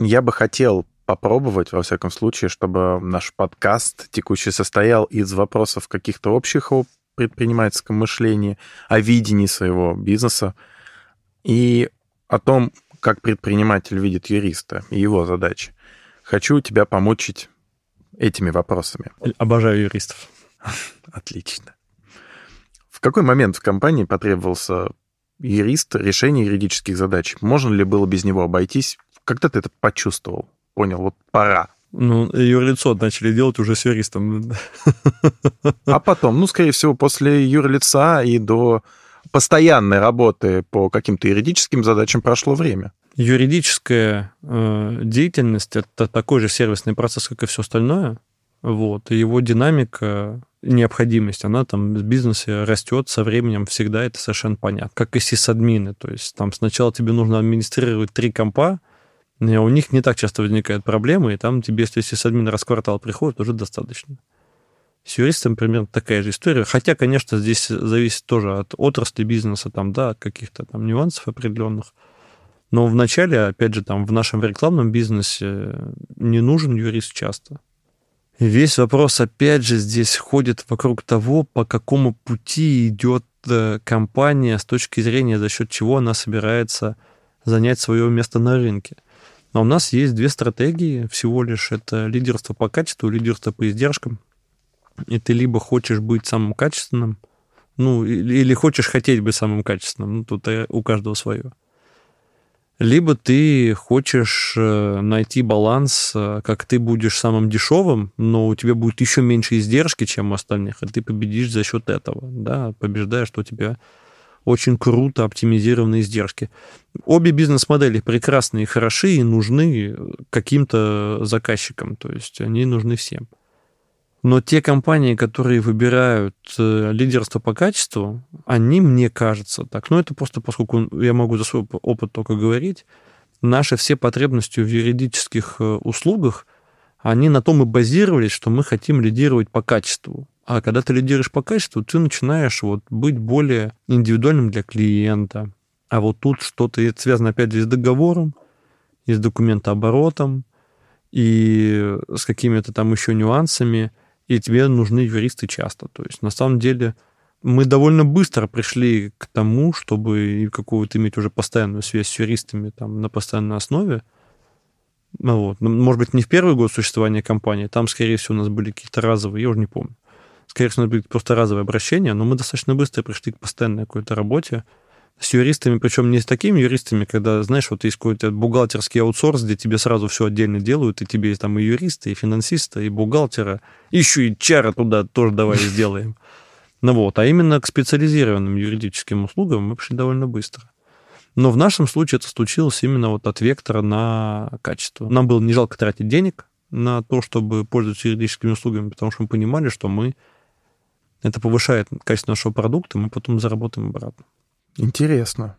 я бы хотел попробовать, во всяком случае, чтобы наш подкаст текущий состоял из вопросов каких-то общих о предпринимательском мышлении, о видении своего бизнеса и о том, как предприниматель видит юриста и его задачи. Хочу тебя помучить этими вопросами. Обожаю юристов. Отлично. В какой момент в компании потребовался юрист решение юридических задач. Можно ли было без него обойтись? Когда ты это почувствовал? Понял, вот пора. Ну, юрлицо начали делать уже с юристом. А потом, ну, скорее всего, после юрлица и до постоянной работы по каким-то юридическим задачам прошло время. Юридическая э, деятельность это такой же сервисный процесс, как и все остальное. Вот. И его динамика необходимость, она там в бизнесе растет со временем, всегда это совершенно понятно. Как и сисадмины, то есть там сначала тебе нужно администрировать три компа, у них не так часто возникают проблемы, и там тебе, если сисадмин раз в квартал приходит, уже достаточно. С юристом примерно такая же история. Хотя, конечно, здесь зависит тоже от отрасли бизнеса, там, да, от каких-то там нюансов определенных. Но вначале, опять же, там в нашем рекламном бизнесе не нужен юрист часто. Весь вопрос, опять же, здесь ходит вокруг того, по какому пути идет э, компания с точки зрения, за счет чего она собирается занять свое место на рынке. Но у нас есть две стратегии всего лишь. Это лидерство по качеству, лидерство по издержкам. И ты либо хочешь быть самым качественным, ну, или хочешь хотеть быть самым качественным, ну, тут у каждого свое либо ты хочешь э, найти баланс, э, как ты будешь самым дешевым, но у тебя будет еще меньше издержки, чем у остальных, и ты победишь за счет этого, да, побеждаешь, что у тебя очень круто оптимизированные издержки. Обе бизнес-модели прекрасны и хороши, и нужны каким-то заказчикам, то есть они нужны всем. Но те компании, которые выбирают э, лидерство по качеству, они, мне кажется, так, ну это просто поскольку я могу за свой опыт только говорить, наши все потребности в юридических э, услугах, они на том и базировались, что мы хотим лидировать по качеству. А когда ты лидируешь по качеству, ты начинаешь вот быть более индивидуальным для клиента. А вот тут что-то связано, опять же, с договором, и с документооборотом, и с какими-то там еще нюансами – и тебе нужны юристы часто. То есть на самом деле мы довольно быстро пришли к тому, чтобы какую-то иметь уже постоянную связь с юристами там, на постоянной основе. Ну, вот. Ну, может быть, не в первый год существования компании, там, скорее всего, у нас были какие-то разовые, я уже не помню. Скорее всего, у нас были просто разовые обращения, но мы достаточно быстро пришли к постоянной какой-то работе, с юристами, причем не с такими юристами, когда, знаешь, вот есть какой-то бухгалтерский аутсорс, где тебе сразу все отдельно делают, и тебе есть там и юристы, и финансисты, и бухгалтера, еще и чара туда тоже давай сделаем. Ну вот, а именно к специализированным юридическим услугам мы пришли довольно быстро. Но в нашем случае это случилось именно вот от вектора на качество. Нам было не жалко тратить денег на то, чтобы пользоваться юридическими услугами, потому что мы понимали, что мы это повышает качество нашего продукта, мы потом заработаем обратно. Интересно.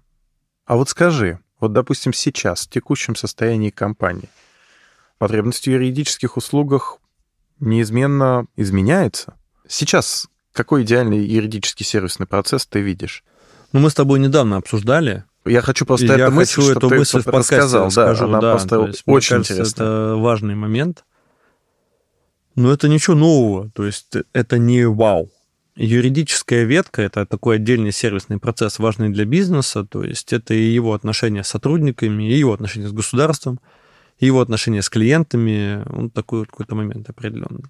А вот скажи, вот, допустим, сейчас, в текущем состоянии компании, потребность в юридических услугах неизменно изменяется? Сейчас какой идеальный юридический сервисный процесс ты видишь? Ну, мы с тобой недавно обсуждали. Я хочу просто эту мысль, хочу эту мысль в подкасте рассказал. Да, она да, просто есть, очень кажется, интересна. Это важный момент. Но это ничего нового. То есть это не вау. Юридическая ветка – это такой отдельный сервисный процесс, важный для бизнеса, то есть это и его отношения с сотрудниками, и его отношения с государством, и его отношения с клиентами, он такой какой-то момент определенный.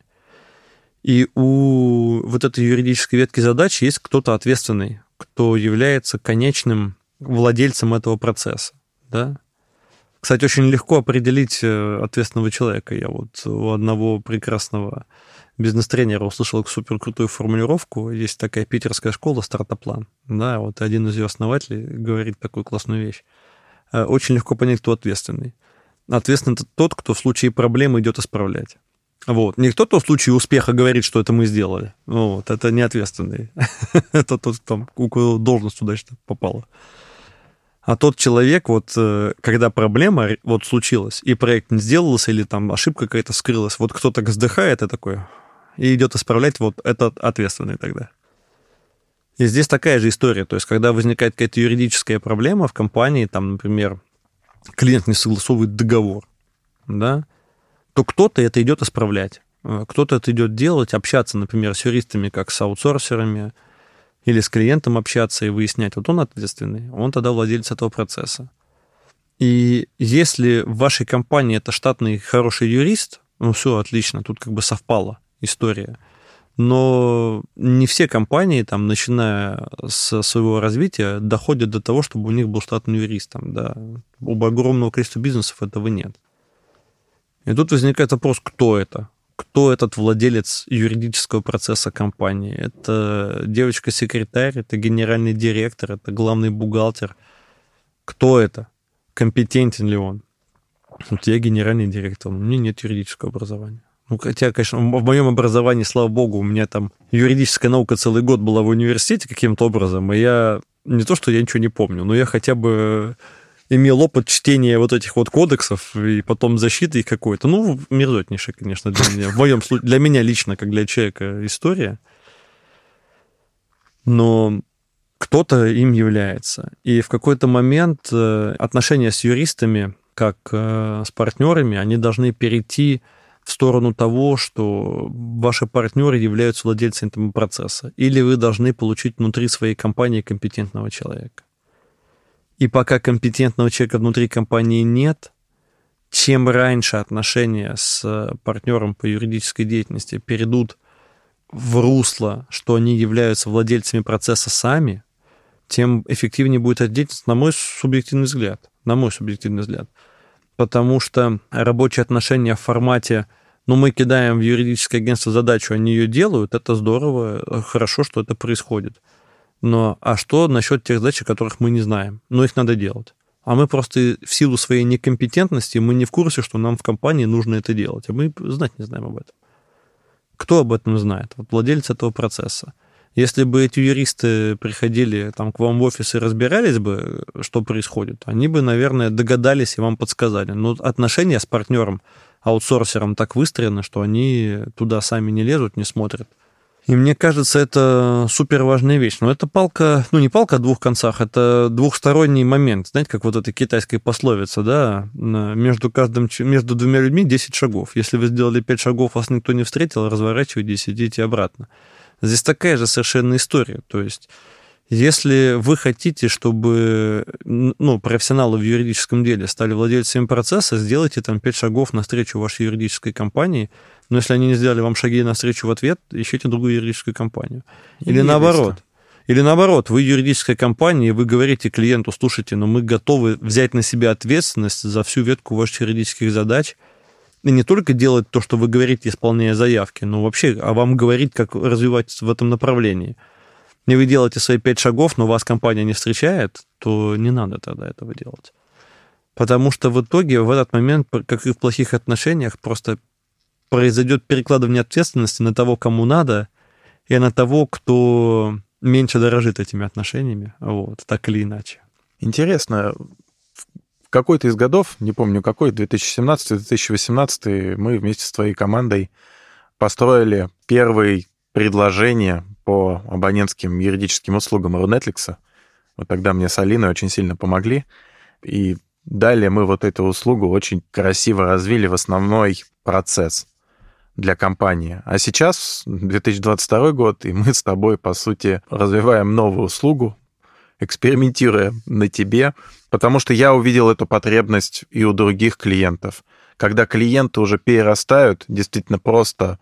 И у вот этой юридической ветки задач есть кто-то ответственный, кто является конечным владельцем этого процесса. Да? Кстати, очень легко определить э, ответственного человека. Я вот у одного прекрасного бизнес-тренера услышал супер крутую формулировку. Есть такая питерская школа «Стартаплан». Да, вот один из ее основателей говорит такую классную вещь. Э, очень легко понять, кто ответственный. Ответственный это тот, кто в случае проблемы идет исправлять. Вот. Не кто-то в случае успеха говорит, что это мы сделали. Вот. Это не ответственный. это тот, там, у кого должность удачно попала. А тот человек, вот э, когда проблема вот случилась, и проект не сделался, или там ошибка какая-то скрылась, вот кто-то вздыхает и такой, и идет исправлять, вот этот ответственный тогда. И здесь такая же история. То есть, когда возникает какая-то юридическая проблема в компании, там, например, клиент не согласовывает договор, да, то кто-то это идет исправлять. Э, кто-то это идет делать, общаться, например, с юристами, как с аутсорсерами, или с клиентом общаться и выяснять, вот он ответственный, он тогда владелец этого процесса. И если в вашей компании это штатный хороший юрист, ну все, отлично, тут как бы совпало история. Но не все компании, там, начиная с своего развития, доходят до того, чтобы у них был штатный юрист. Там, да. У огромного количества бизнесов этого нет. И тут возникает вопрос, кто это? Кто этот владелец юридического процесса компании? Это девочка-секретарь, это генеральный директор, это главный бухгалтер. Кто это? Компетентен ли он? Вот я генеральный директор, у меня нет юридического образования. Ну, хотя, конечно, в моем образовании, слава богу, у меня там юридическая наука целый год была в университете каким-то образом, и я не то, что я ничего не помню, но я хотя бы имел опыт чтения вот этих вот кодексов и потом защиты их какой-то. Ну, мерзотнейшая, конечно, для меня. В моем случае, для меня лично, как для человека, история. Но кто-то им является. И в какой-то момент э, отношения с юристами, как э, с партнерами, они должны перейти в сторону того, что ваши партнеры являются владельцами этого процесса. Или вы должны получить внутри своей компании компетентного человека. И пока компетентного человека внутри компании нет, чем раньше отношения с партнером по юридической деятельности перейдут в русло, что они являются владельцами процесса сами, тем эффективнее будет деятельность, на мой субъективный взгляд. На мой субъективный взгляд. Потому что рабочие отношения в формате ну, мы кидаем в юридическое агентство задачу, они ее делают, это здорово, хорошо, что это происходит. Но а что насчет тех задач, которых мы не знаем? Но их надо делать. А мы просто в силу своей некомпетентности, мы не в курсе, что нам в компании нужно это делать. А мы знать не знаем об этом. Кто об этом знает? Вот владелец этого процесса. Если бы эти юристы приходили там, к вам в офис и разбирались бы, что происходит, они бы, наверное, догадались и вам подсказали. Но отношения с партнером, аутсорсером так выстроены, что они туда сами не лезут, не смотрят. И мне кажется, это супер важная вещь. Но это палка, ну не палка о двух концах, это двухсторонний момент. Знаете, как вот эта китайская пословица, да, между, каждым, между двумя людьми 10 шагов. Если вы сделали 5 шагов, вас никто не встретил, разворачивайтесь, идите обратно. Здесь такая же совершенно история. То есть если вы хотите, чтобы ну, профессионалы в юридическом деле стали владельцами процесса, сделайте там 5 шагов навстречу вашей юридической компании – но если они не сделали вам шаги навстречу в ответ, ищите другую юридическую компанию. Или наоборот. Или наоборот, вы юридическая компания, и вы говорите клиенту, слушайте, но мы готовы взять на себя ответственность за всю ветку ваших юридических задач, и не только делать то, что вы говорите, исполняя заявки, но вообще, а вам говорить, как развивать в этом направлении. И вы делаете свои пять шагов, но вас компания не встречает, то не надо тогда этого делать. Потому что в итоге в этот момент, как и в плохих отношениях, просто произойдет перекладывание ответственности на того, кому надо, и на того, кто меньше дорожит этими отношениями, вот, так или иначе. Интересно, в какой-то из годов, не помню какой, 2017-2018, мы вместе с твоей командой построили первые предложения по абонентским юридическим услугам Рунетликса. Вот тогда мне с Алиной очень сильно помогли. И далее мы вот эту услугу очень красиво развили в основной процесс для компании. А сейчас 2022 год, и мы с тобой, по сути, развиваем новую услугу, экспериментируя на тебе, потому что я увидел эту потребность и у других клиентов. Когда клиенты уже перерастают действительно просто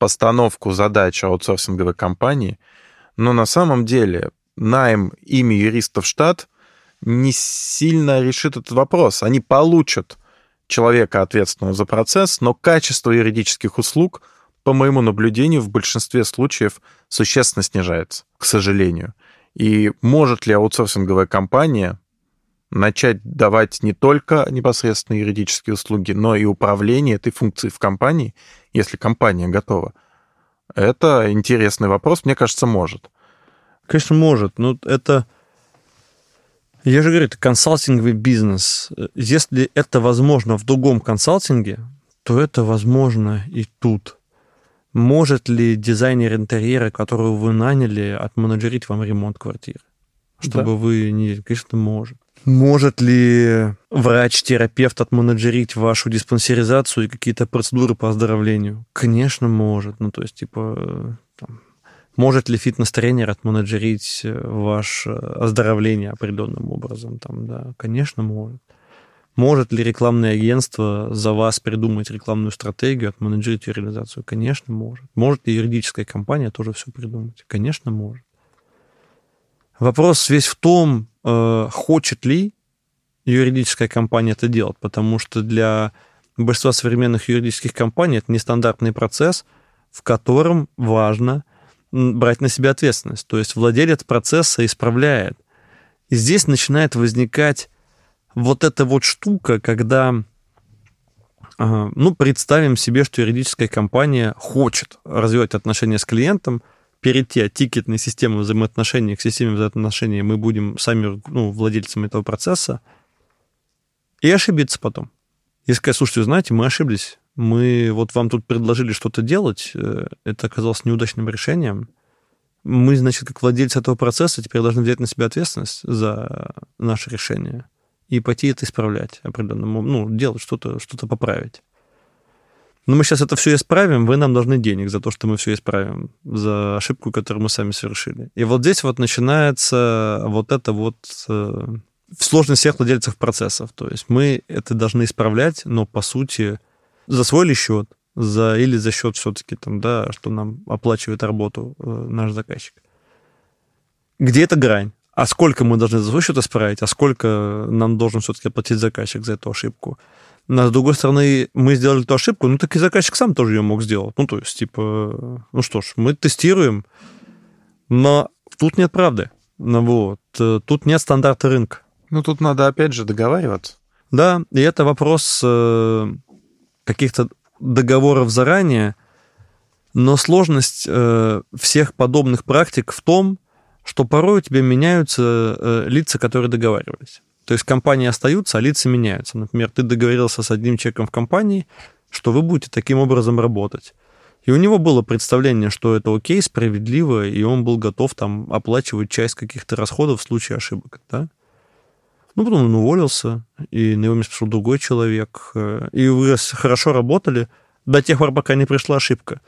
постановку задач аутсорсинговой компании, но на самом деле найм ими юристов штат не сильно решит этот вопрос. Они получат человека, ответственного за процесс, но качество юридических услуг, по моему наблюдению, в большинстве случаев существенно снижается, к сожалению. И может ли аутсорсинговая компания начать давать не только непосредственно юридические услуги, но и управление этой функцией в компании, если компания готова? Это интересный вопрос, мне кажется, может. Конечно, может. Но это я же говорю, это консалтинговый бизнес. Если это возможно в другом консалтинге, то это возможно и тут. Может ли дизайнер интерьера, которого вы наняли, отменеджерить вам ремонт квартиры? Чтобы да. вы не... Конечно, может. Может ли врач-терапевт отменеджерить вашу диспансеризацию и какие-то процедуры по оздоровлению? Конечно, может. Ну, то есть, типа, там, может ли фитнес-тренер отменеджерить э, ваше оздоровление определенным образом? Там, да, конечно, может. Может ли рекламное агентство за вас придумать рекламную стратегию, отменеджерить ее реализацию? Конечно, может. Может ли юридическая компания тоже все придумать? Конечно, может. Вопрос весь в том, э, хочет ли юридическая компания это делать, потому что для большинства современных юридических компаний это нестандартный процесс, в котором важно брать на себя ответственность. То есть владелец процесса исправляет. И здесь начинает возникать вот эта вот штука, когда Ага. Ну, представим себе, что юридическая компания хочет развивать отношения с клиентом, перейти от тикетной системы взаимоотношений к системе взаимоотношений мы будем сами ну, владельцами этого процесса, и ошибиться потом. И сказать, слушайте, знаете, мы ошиблись, мы вот вам тут предложили что-то делать, э, это оказалось неудачным решением, мы, значит, как владельцы этого процесса теперь должны взять на себя ответственность за наше решение и пойти это исправлять определенному, ну, делать что-то, что-то поправить. Но мы сейчас это все исправим, вы нам должны денег за то, что мы все исправим, за ошибку, которую мы сами совершили. И вот здесь вот начинается вот это вот э, сложность всех владельцев процессов. То есть мы это должны исправлять, но по сути за свой ли счет, за, или за счет все-таки там, да, что нам оплачивает работу э, наш заказчик. Где эта грань? А сколько мы должны за свой счет исправить, а сколько нам должен все-таки оплатить заказчик за эту ошибку? Но, с другой стороны, мы сделали эту ошибку, ну так и заказчик сам тоже ее мог сделать. Ну, то есть, типа, ну что ж, мы тестируем, но тут нет правды. Ну, вот. Э, тут нет стандарта рынка. Ну, тут надо, опять же, договариваться. Да, и это вопрос э, каких-то договоров заранее, но сложность э, всех подобных практик в том, что порой у тебя меняются лица, которые договаривались. То есть компании остаются, а лица меняются. Например, ты договорился с одним человеком в компании, что вы будете таким образом работать. И у него было представление, что это окей, справедливо, и он был готов там оплачивать часть каких-то расходов в случае ошибок. Да? Ну, потом он уволился, и на его место пришел другой человек. Э, и вы хорошо работали до тех пор, пока не пришла ошибка.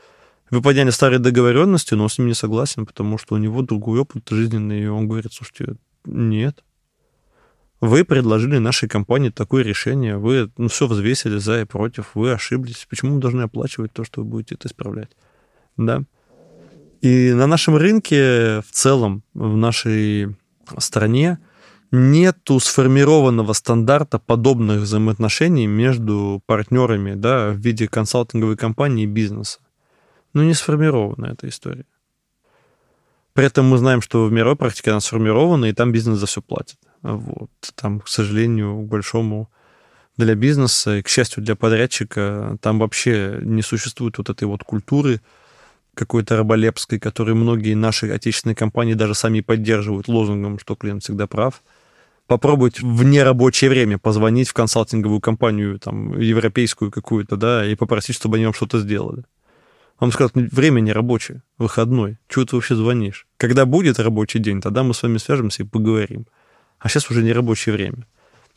Вы подняли старые договоренности, но он с ним не согласен, потому что у него другой опыт жизненный, и он говорит, слушайте, нет. Вы предложили нашей компании такое решение, вы ну, все взвесили за и против, вы ошиблись. Почему мы должны оплачивать то, что вы будете это исправлять? Да. И на нашем рынке в целом, в нашей стране, нету сформированного стандарта подобных взаимоотношений между партнерами да, в виде консалтинговой компании и бизнеса. Ну, не сформирована эта история. При этом мы знаем, что в мировой практике она сформирована, и там бизнес за все платит. Вот. Там, к сожалению, большому для бизнеса и, к счастью, для подрядчика, там вообще не существует вот этой вот культуры какой-то раболепской, которую многие наши отечественные компании даже сами поддерживают лозунгом, что клиент всегда прав попробовать в нерабочее время позвонить в консалтинговую компанию, там, европейскую какую-то, да, и попросить, чтобы они вам что-то сделали. Он скажет, время не рабочее, выходной. Чего ты вообще звонишь? Когда будет рабочий день, тогда мы с вами свяжемся и поговорим. А сейчас уже не рабочее время.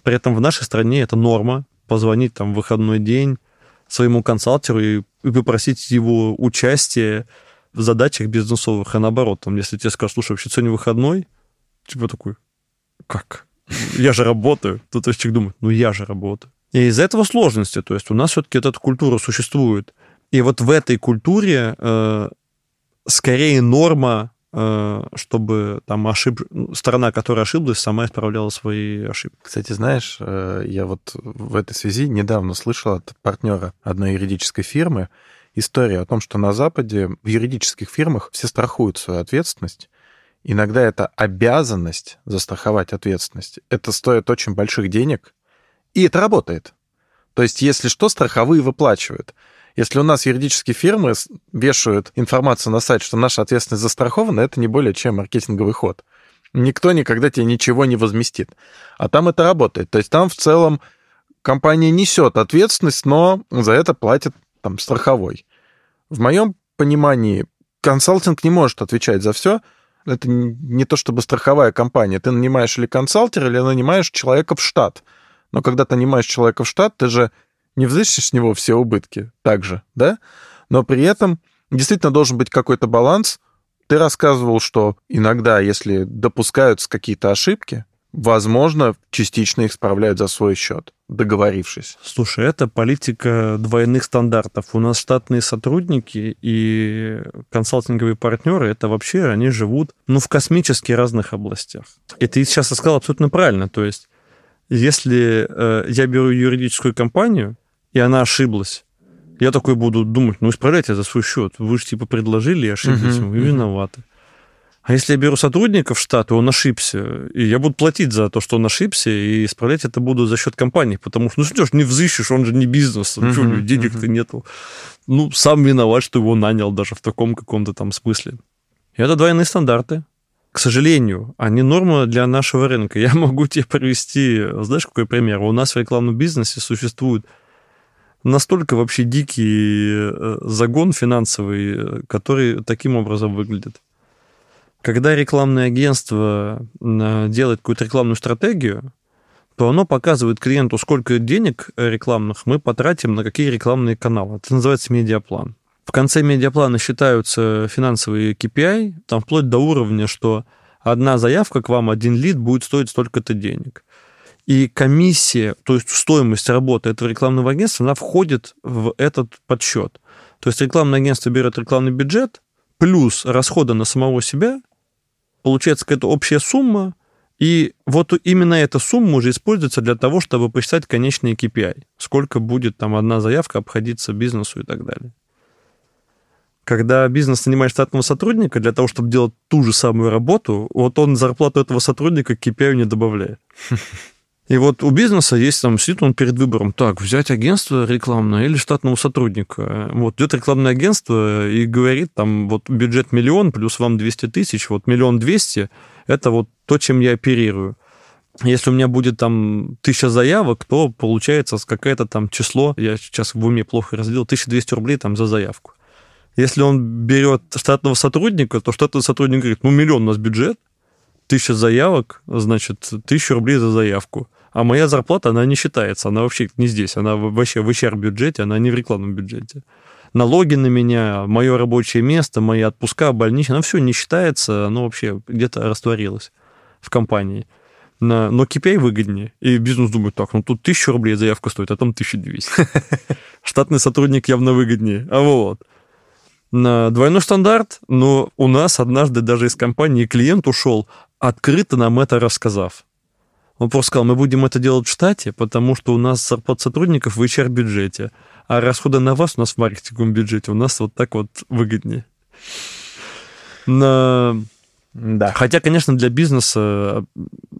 При этом в нашей стране это норма, позвонить там в выходной день своему консалтеру и, и попросить его участия в задачах бизнесовых, а наоборот, там, если тебе скажут, слушай, вообще сегодня выходной, типа такой, как? я же работаю. Тут человек думает, ну я же работаю. И из-за этого сложности. То есть у нас все-таки эта культура существует. И вот в этой культуре э, скорее норма, чтобы там ошиб... сторона, которая ошиблась, сама исправляла свои ошибки. Кстати, знаешь, э, я вот в этой связи недавно слышал от партнера одной юридической фирмы историю о том, что на Западе в юридических фирмах все страхуют свою ответственность, Иногда это обязанность застраховать ответственность. Это стоит очень больших денег, и это работает. То есть, если что, страховые выплачивают. Если у нас юридические фирмы вешают информацию на сайт, что наша ответственность застрахована, это не более чем маркетинговый ход. Никто никогда тебе ничего не возместит. А там это работает. То есть там в целом компания несет ответственность, но за это платит там страховой. В моем понимании консалтинг не может отвечать за все, это не то чтобы страховая компания. Ты нанимаешь или консалтера, или нанимаешь человека в штат. Но когда ты нанимаешь человека в штат, ты же не взыщешь с него все убытки также, да? Но при этом действительно должен быть какой-то баланс. Ты рассказывал, что иногда, если допускаются какие-то ошибки, возможно, частично их справляют за свой счет, договорившись. Слушай, это политика двойных стандартов. У нас штатные сотрудники и консалтинговые партнеры, это вообще, они живут, ну, в космически разных областях. И ты сейчас сказал абсолютно правильно. То есть, если э, я беру юридическую компанию, и она ошиблась, я такой буду думать, ну, исправляйте за свой счет. Вы же, типа, предложили и ошиблись, uh-huh, вы виноваты. А если я беру сотрудника в штат, и он ошибся, и я буду платить за то, что он ошибся, и исправлять это буду за счет компании, потому что, ну что ж, не взыщешь, он же не бизнес, uh-huh, что, денег-то uh-huh. нету. Ну, сам виноват, что его нанял даже в таком каком-то там смысле. И это двойные стандарты. К сожалению, они норма для нашего рынка. Я могу тебе привести, знаешь, какой пример? У нас в рекламном бизнесе существует настолько вообще дикий э, загон финансовый, э, который таким образом выглядит. Когда рекламное агентство э, делает какую-то рекламную стратегию, то оно показывает клиенту, сколько денег рекламных мы потратим на какие рекламные каналы. Это называется медиаплан. В конце медиаплана считаются финансовые KPI, там вплоть до уровня, что одна заявка к вам, один лид будет стоить столько-то денег. И комиссия, то есть стоимость работы этого рекламного агентства, она входит в этот подсчет. То есть рекламное агентство берет рекламный бюджет плюс расходы на самого себя получается какая-то общая сумма, и вот именно эта сумма уже используется для того, чтобы посчитать конечный KPI. Сколько будет там одна заявка обходиться бизнесу и так далее. Когда бизнес нанимает штатного сотрудника для того, чтобы делать ту же самую работу, вот он зарплату этого сотрудника к KPI не добавляет. И вот у бизнеса есть там, сидит он перед выбором, так, взять агентство рекламное или штатного сотрудника. Вот идет рекламное агентство и говорит, там, вот бюджет миллион, плюс вам 200 тысяч, вот миллион двести, это вот то, чем я оперирую. Если у меня будет там тысяча заявок, то получается какое-то там число, я сейчас в уме плохо разделил, 1200 рублей там за заявку. Если он берет штатного сотрудника, то штатный сотрудник говорит, ну, миллион у нас бюджет, тысяча заявок, значит, тысяча рублей за заявку. А моя зарплата, она не считается, она вообще не здесь, она вообще в HR-бюджете, она не в рекламном бюджете. Налоги на меня, мое рабочее место, мои отпуска, больничные, оно все не считается, оно вообще где-то растворилось в компании. Но KPI выгоднее. И бизнес думает, так, ну тут тысяча рублей заявка стоит, а там 1200. Штатный сотрудник явно выгоднее. А вот. На двойной стандарт, но у нас однажды даже из компании клиент ушел, открыто нам это рассказав. Он просто сказал, мы будем это делать в штате, потому что у нас зарплат сотрудников в HR-бюджете, а расходы на вас у нас в маркетинговом бюджете. У нас вот так вот выгоднее. На... Да. Хотя, конечно, для бизнеса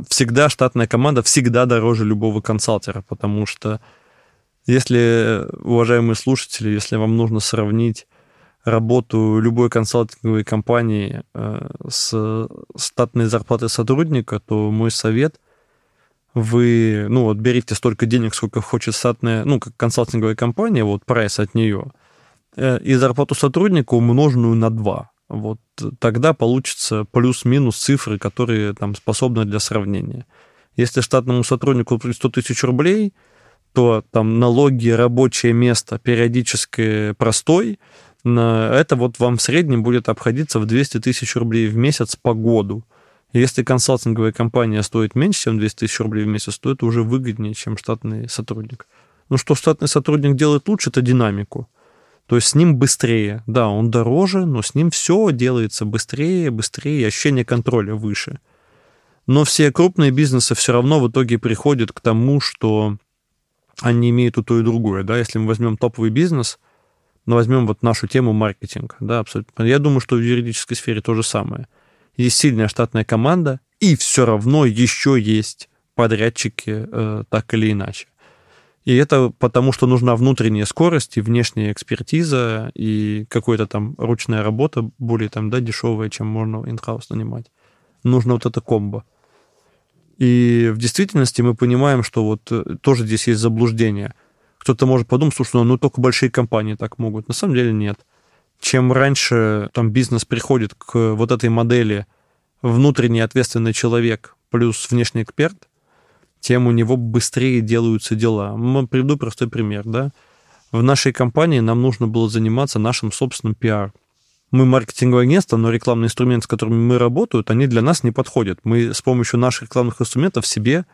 всегда штатная команда всегда дороже любого консалтера, потому что если, уважаемые слушатели, если вам нужно сравнить работу любой консалтинговой компании э, с штатной зарплатой сотрудника, то мой совет – вы, ну, вот берите столько денег, сколько хочет статная, ну, как консалтинговая компания, вот прайс от нее, э, и зарплату сотрудника умноженную на 2. Вот тогда получится плюс-минус цифры, которые там способны для сравнения. Если штатному сотруднику 100 тысяч рублей, то там налоги, рабочее место, периодическое простой, это вот вам в среднем будет обходиться в 200 тысяч рублей в месяц по году. Если консалтинговая компания стоит меньше, чем 200 тысяч рублей в месяц, то это уже выгоднее, чем штатный сотрудник. Ну, что штатный сотрудник делает лучше, это динамику. То есть с ним быстрее. Да, он дороже, но с ним все делается быстрее, быстрее, ощущение контроля выше. Но все крупные бизнесы все равно в итоге приходят к тому, что они имеют и то, и другое. Да? Если мы возьмем топовый бизнес, но возьмем вот нашу тему маркетинг, да, абсолютно. Я думаю, что в юридической сфере то же самое есть сильная штатная команда, и все равно еще есть подрядчики э, так или иначе. И это потому, что нужна внутренняя скорость и внешняя экспертиза, и какая-то там ручная работа более там, да, дешевая, чем можно инхаус нанимать. Нужно вот это комбо. И в действительности мы понимаем, что вот э, тоже здесь есть заблуждение. Кто-то может подумать, слушай, ну, ну только большие компании так могут. На самом деле нет чем раньше там бизнес приходит к вот этой модели внутренний ответственный человек плюс внешний эксперт, тем у него быстрее делаются дела. Приведу простой пример, да. В нашей компании нам нужно было заниматься нашим собственным пиар. Мы маркетинговое агентство, но рекламные инструменты, с которыми мы работаем, они для нас не подходят. Мы с помощью наших рекламных инструментов себе,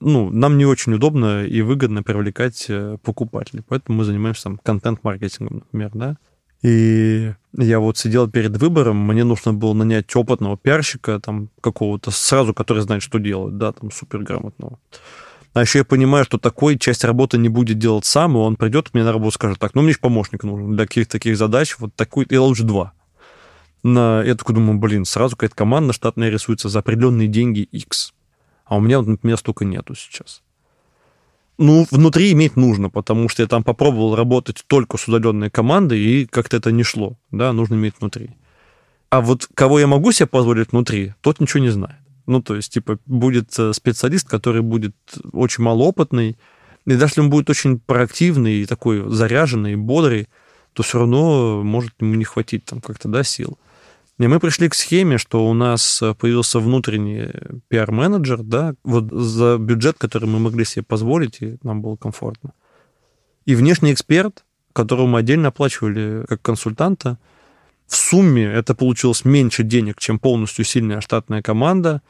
ну, нам не очень удобно и выгодно привлекать э, покупателей. Поэтому мы занимаемся там контент-маркетингом, например, да. И я вот сидел перед выбором, мне нужно было нанять опытного пиарщика, там, какого-то сразу, который знает, что делать, да, там, суперграмотного. А еще я понимаю, что такой часть работы не будет делать сам, и он придет мне на работу и скажет, так, ну, мне же помощник нужен для каких-то таких задач, вот такой, и лучше два. На... Я такой думаю, блин, сразу какая-то команда штатная рисуется за определенные деньги X. А у меня, вот, например, столько нету сейчас. Ну, внутри иметь нужно, потому что я там попробовал работать только с удаленной командой, и как-то это не шло. Да, нужно иметь внутри. А вот кого я могу себе позволить внутри, тот ничего не знает. Ну, то есть, типа, будет э, специалист, который будет очень малоопытный, и даже если он будет очень проактивный и такой заряженный, бодрый, то все равно может ему не хватить там как-то, да, сил. И мы пришли к схеме, что у нас э, появился внутренний пиар-менеджер, да, вот за бюджет, который мы могли себе позволить, и нам было комфортно. И внешний эксперт, которого мы отдельно оплачивали как консультанта, в сумме это получилось меньше денег, чем полностью сильная штатная команда.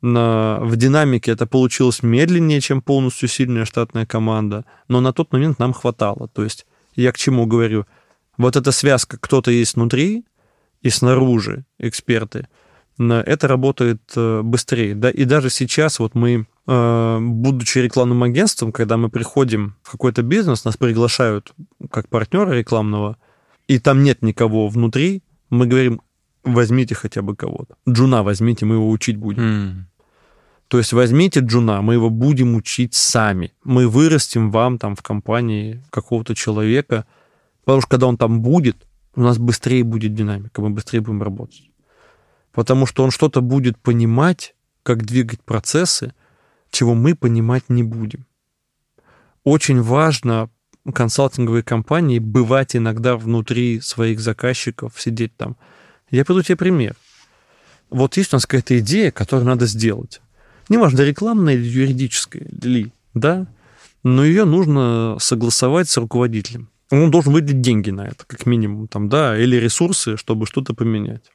На, в динамике это получилось медленнее, чем полностью сильная штатная команда, но на тот момент нам хватало. То есть я к чему говорю? Вот эта связка, кто-то есть внутри, и снаружи эксперты, это работает э, быстрее. Да? И даже сейчас вот мы, э, будучи рекламным агентством, когда мы приходим в какой-то бизнес, нас приглашают как партнера рекламного, и там нет никого внутри, мы говорим, возьмите хотя бы кого-то. Джуна возьмите, мы его учить будем. Mm. То есть возьмите Джуна, мы его будем учить сами. Мы вырастим вам там в компании какого-то человека, потому что когда он там будет, у нас быстрее будет динамика, мы быстрее будем работать. Потому что он что-то будет понимать, как двигать процессы, чего мы понимать не будем. Очень важно консалтинговой компании бывать иногда внутри своих заказчиков, сидеть там. Я приведу тебе пример. Вот есть у нас какая-то идея, которую надо сделать. Неважно, рекламная или юридическая, ли, да, но ее нужно согласовать с руководителем он должен выделить деньги на это, как минимум, там, да, или ресурсы, чтобы что-то поменять.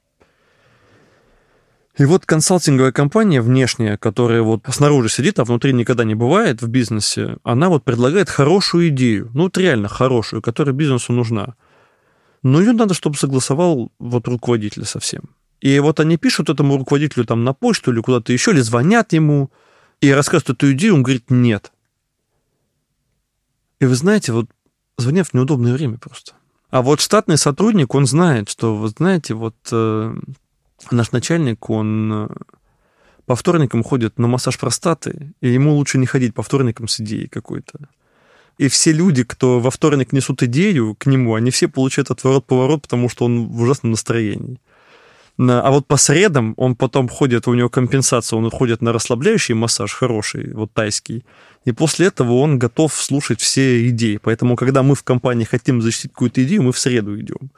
И вот консалтинговая компания внешняя, которая вот снаружи сидит, а внутри никогда не бывает в бизнесе, она вот предлагает хорошую идею, ну вот реально хорошую, которая бизнесу нужна. Но ее надо, чтобы согласовал вот руководитель совсем. И вот они пишут этому руководителю там на почту или куда-то еще, или звонят ему, и рассказывают эту идею, он говорит «нет». И вы знаете, вот звонят в неудобное время просто. А вот штатный сотрудник, он знает, что, вы знаете, вот э, наш начальник, он э, по вторникам ходит на массаж простаты, и ему лучше не ходить по вторникам с идеей какой-то. И все люди, кто во вторник несут идею к нему, они все получают отворот-поворот, потому что он в ужасном настроении. А вот по средам он потом ходит, у него компенсация, он уходит на расслабляющий массаж хороший, вот тайский. И после этого он готов слушать все идеи. Поэтому, когда мы в компании хотим защитить какую-то идею, мы в среду идем.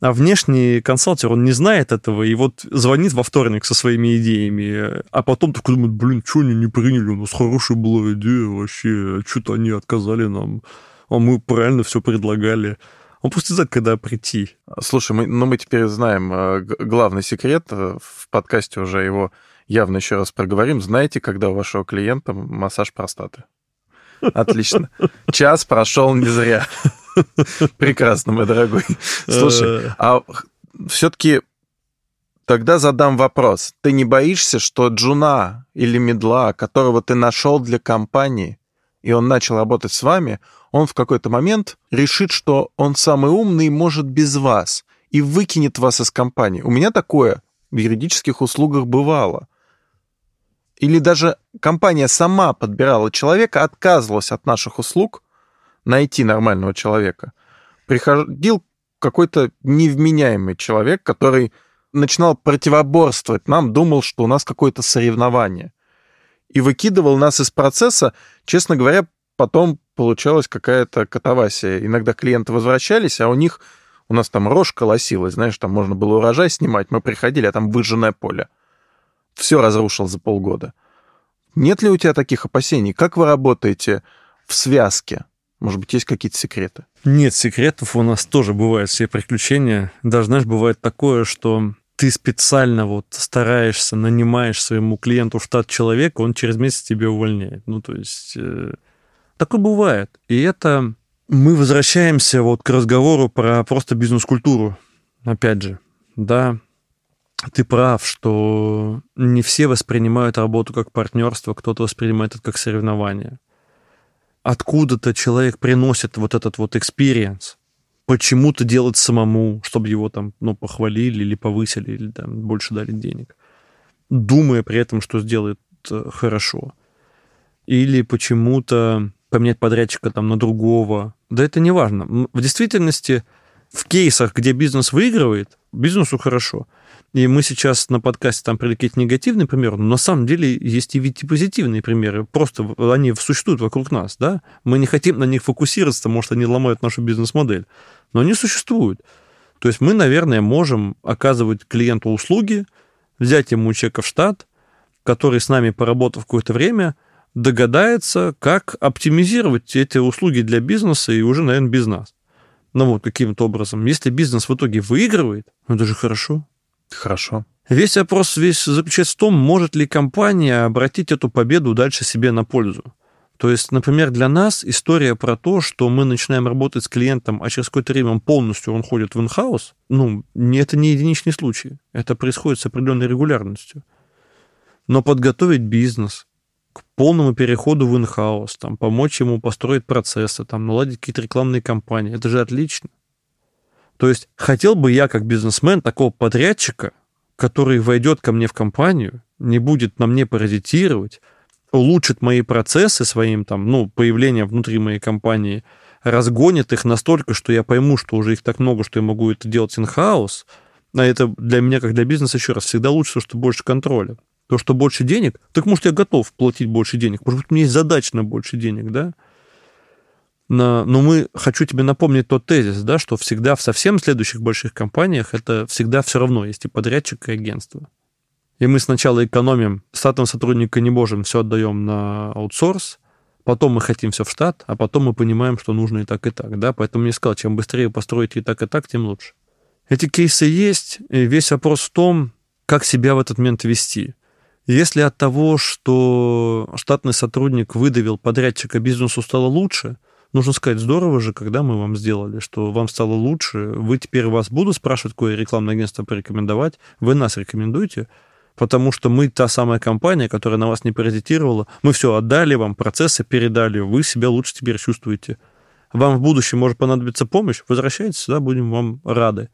А внешний консалтер, он не знает этого, и вот звонит во вторник со своими идеями, а потом такой думает, блин, что они не приняли, у нас хорошая была идея вообще, что-то они отказали нам, а мы правильно все предлагали. Он просто знает, когда прийти. Слушай, мы, ну мы теперь знаем э, главный секрет, э, в подкасте уже его явно еще раз проговорим. Знаете, когда у вашего клиента массаж простаты? Отлично. Час прошел не зря. Прекрасно, мой дорогой. Слушай, а все-таки тогда задам вопрос. Ты не боишься, что Джуна или мидла, которого ты нашел для компании, и он начал работать с вами, он в какой-то момент решит, что он самый умный может без вас и выкинет вас из компании. У меня такое в юридических услугах бывало. Или даже компания сама подбирала человека, отказывалась от наших услуг найти нормального человека. Приходил какой-то невменяемый человек, который начинал противоборствовать нам, думал, что у нас какое-то соревнование. И выкидывал нас из процесса, честно говоря, потом получалась какая-то катавасия. Иногда клиенты возвращались, а у них, у нас там рожь колосилась, знаешь, там можно было урожай снимать, мы приходили, а там выжженное поле. Все разрушил за полгода. Нет ли у тебя таких опасений? Как вы работаете в связке? Может быть, есть какие-то секреты? Нет секретов, у нас тоже бывают все приключения. Даже, знаешь, бывает такое, что ты специально вот стараешься, нанимаешь своему клиенту штат человека, он через месяц тебя увольняет. Ну, то есть э, Такое бывает. И это мы возвращаемся вот к разговору про просто бизнес-культуру. Опять же, да, ты прав, что не все воспринимают работу как партнерство, кто-то воспринимает это как соревнование. Откуда-то человек приносит вот этот вот experience, почему-то делать самому, чтобы его там, ну, похвалили или повысили, или там больше дали денег, думая при этом, что сделает э, хорошо. Или почему-то поменять подрядчика там на другого. Да это не важно. В действительности в кейсах, где бизнес выигрывает, бизнесу хорошо. И мы сейчас на подкасте там привлекли негативный пример, но на самом деле есть и ведь и позитивные примеры. Просто они существуют вокруг нас, да? Мы не хотим на них фокусироваться, может, они ломают нашу бизнес-модель. Но они существуют. То есть мы, наверное, можем оказывать клиенту услуги, взять ему чека в штат, который с нами, поработав какое-то время, догадается, как оптимизировать эти услуги для бизнеса и уже, наверное, без нас. Ну вот, каким-то образом. Если бизнес в итоге выигрывает, ну это же хорошо. Хорошо. Весь вопрос весь заключается в том, может ли компания обратить эту победу дальше себе на пользу. То есть, например, для нас история про то, что мы начинаем работать с клиентом, а через какое-то время он полностью он ходит в инхаус, ну, это не единичный случай. Это происходит с определенной регулярностью. Но подготовить бизнес, к полному переходу в инхаус, там, помочь ему построить процессы, там, наладить какие-то рекламные кампании. Это же отлично. То есть хотел бы я, как бизнесмен, такого подрядчика, который войдет ко мне в компанию, не будет на мне паразитировать, улучшит мои процессы своим там, ну, появлением внутри моей компании, разгонит их настолько, что я пойму, что уже их так много, что я могу это делать in-house, а это для меня, как для бизнеса, еще раз, всегда лучше, что больше контроля. То, что больше денег, так может, я готов платить больше денег. Может быть, у меня есть задача на больше денег, да? Но, но мы, хочу тебе напомнить тот тезис, да, что всегда в совсем следующих больших компаниях это всегда все равно есть и подрядчик, и агентство. И мы сначала экономим, штатного сотрудника не можем, все отдаем на аутсорс, потом мы хотим все в штат, а потом мы понимаем, что нужно и так, и так, да, поэтому мне сказал, чем быстрее построить и так, и так, тем лучше. Эти кейсы есть, и весь вопрос в том, как себя в этот момент вести. Если от того, что штатный сотрудник выдавил подрядчика, бизнесу стало лучше, нужно сказать, здорово же, когда мы вам сделали, что вам стало лучше, вы теперь вас буду спрашивать, какое рекламное агентство порекомендовать, вы нас рекомендуете, потому что мы та самая компания, которая на вас не паразитировала, мы все отдали вам, процессы передали, вы себя лучше теперь чувствуете. Вам в будущем может понадобиться помощь, возвращайтесь сюда, будем вам рады.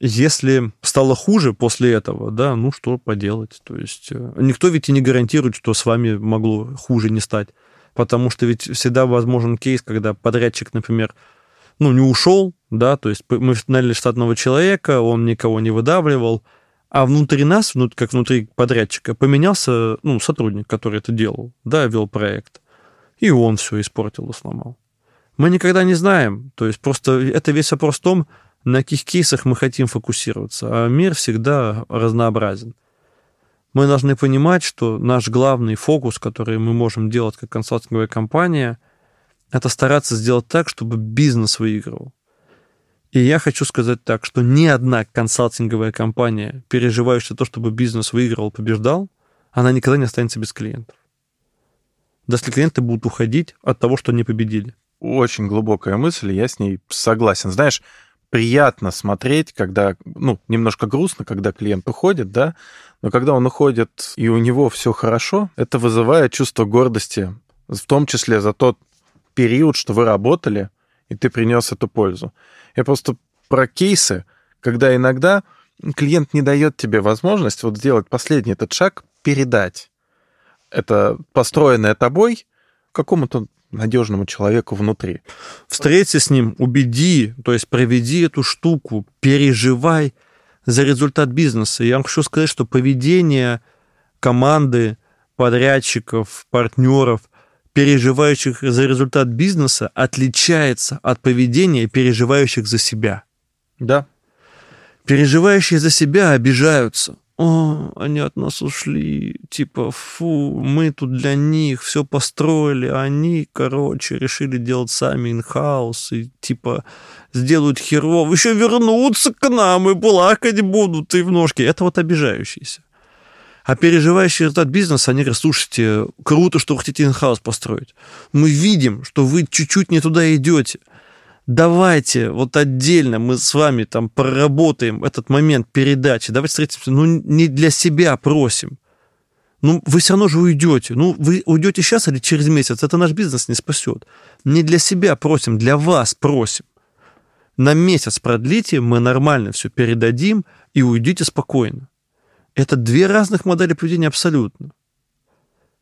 Если стало хуже после этого, да, ну что поделать? То есть э, никто ведь и не гарантирует, что с вами могло хуже не стать. Потому что ведь всегда возможен кейс, когда подрядчик, например, ну, не ушел, да, то есть мы наняли штатного человека, он никого не выдавливал, а внутри нас, как внутри подрядчика, поменялся ну, сотрудник, который это делал, да, вел проект. И он все испортил и сломал. Мы никогда не знаем. То есть просто это весь вопрос в том, на каких кейсах мы хотим фокусироваться, а мир всегда разнообразен. Мы должны понимать, что наш главный фокус, который мы можем делать как консалтинговая компания, это стараться сделать так, чтобы бизнес выигрывал. И я хочу сказать так, что ни одна консалтинговая компания, переживающая то, чтобы бизнес выигрывал, побеждал, она никогда не останется без клиентов. Даже если клиенты будут уходить от того, что они победили. Очень глубокая мысль, я с ней согласен. Знаешь, приятно смотреть, когда, ну, немножко грустно, когда клиент уходит, да, но когда он уходит и у него все хорошо, это вызывает чувство гордости, в том числе за тот период, что вы работали, и ты принес эту пользу. Я просто про кейсы, когда иногда клиент не дает тебе возможность вот сделать последний этот шаг, передать это построенное тобой какому-то надежному человеку внутри. Встреться с ним, убеди, то есть проведи эту штуку, переживай за результат бизнеса. Я вам хочу сказать, что поведение команды, подрядчиков, партнеров, переживающих за результат бизнеса, отличается от поведения переживающих за себя. Да. Переживающие за себя обижаются о, они от нас ушли, типа, фу, мы тут для них все построили, а они, короче, решили делать сами инхаус, и, типа, сделают херов, еще вернутся к нам и плакать будут, и в ножки. Это вот обижающиеся. А переживающие результат бизнеса, они говорят, слушайте, круто, что вы хотите инхаус построить. Мы видим, что вы чуть-чуть не туда идете давайте вот отдельно мы с вами там проработаем этот момент передачи, давайте встретимся, ну, не для себя просим. Ну, вы все равно же уйдете. Ну, вы уйдете сейчас или через месяц, это наш бизнес не спасет. Не для себя просим, для вас просим. на месяц продлите, мы нормально все передадим и уйдите спокойно. Это две разных модели поведения абсолютно,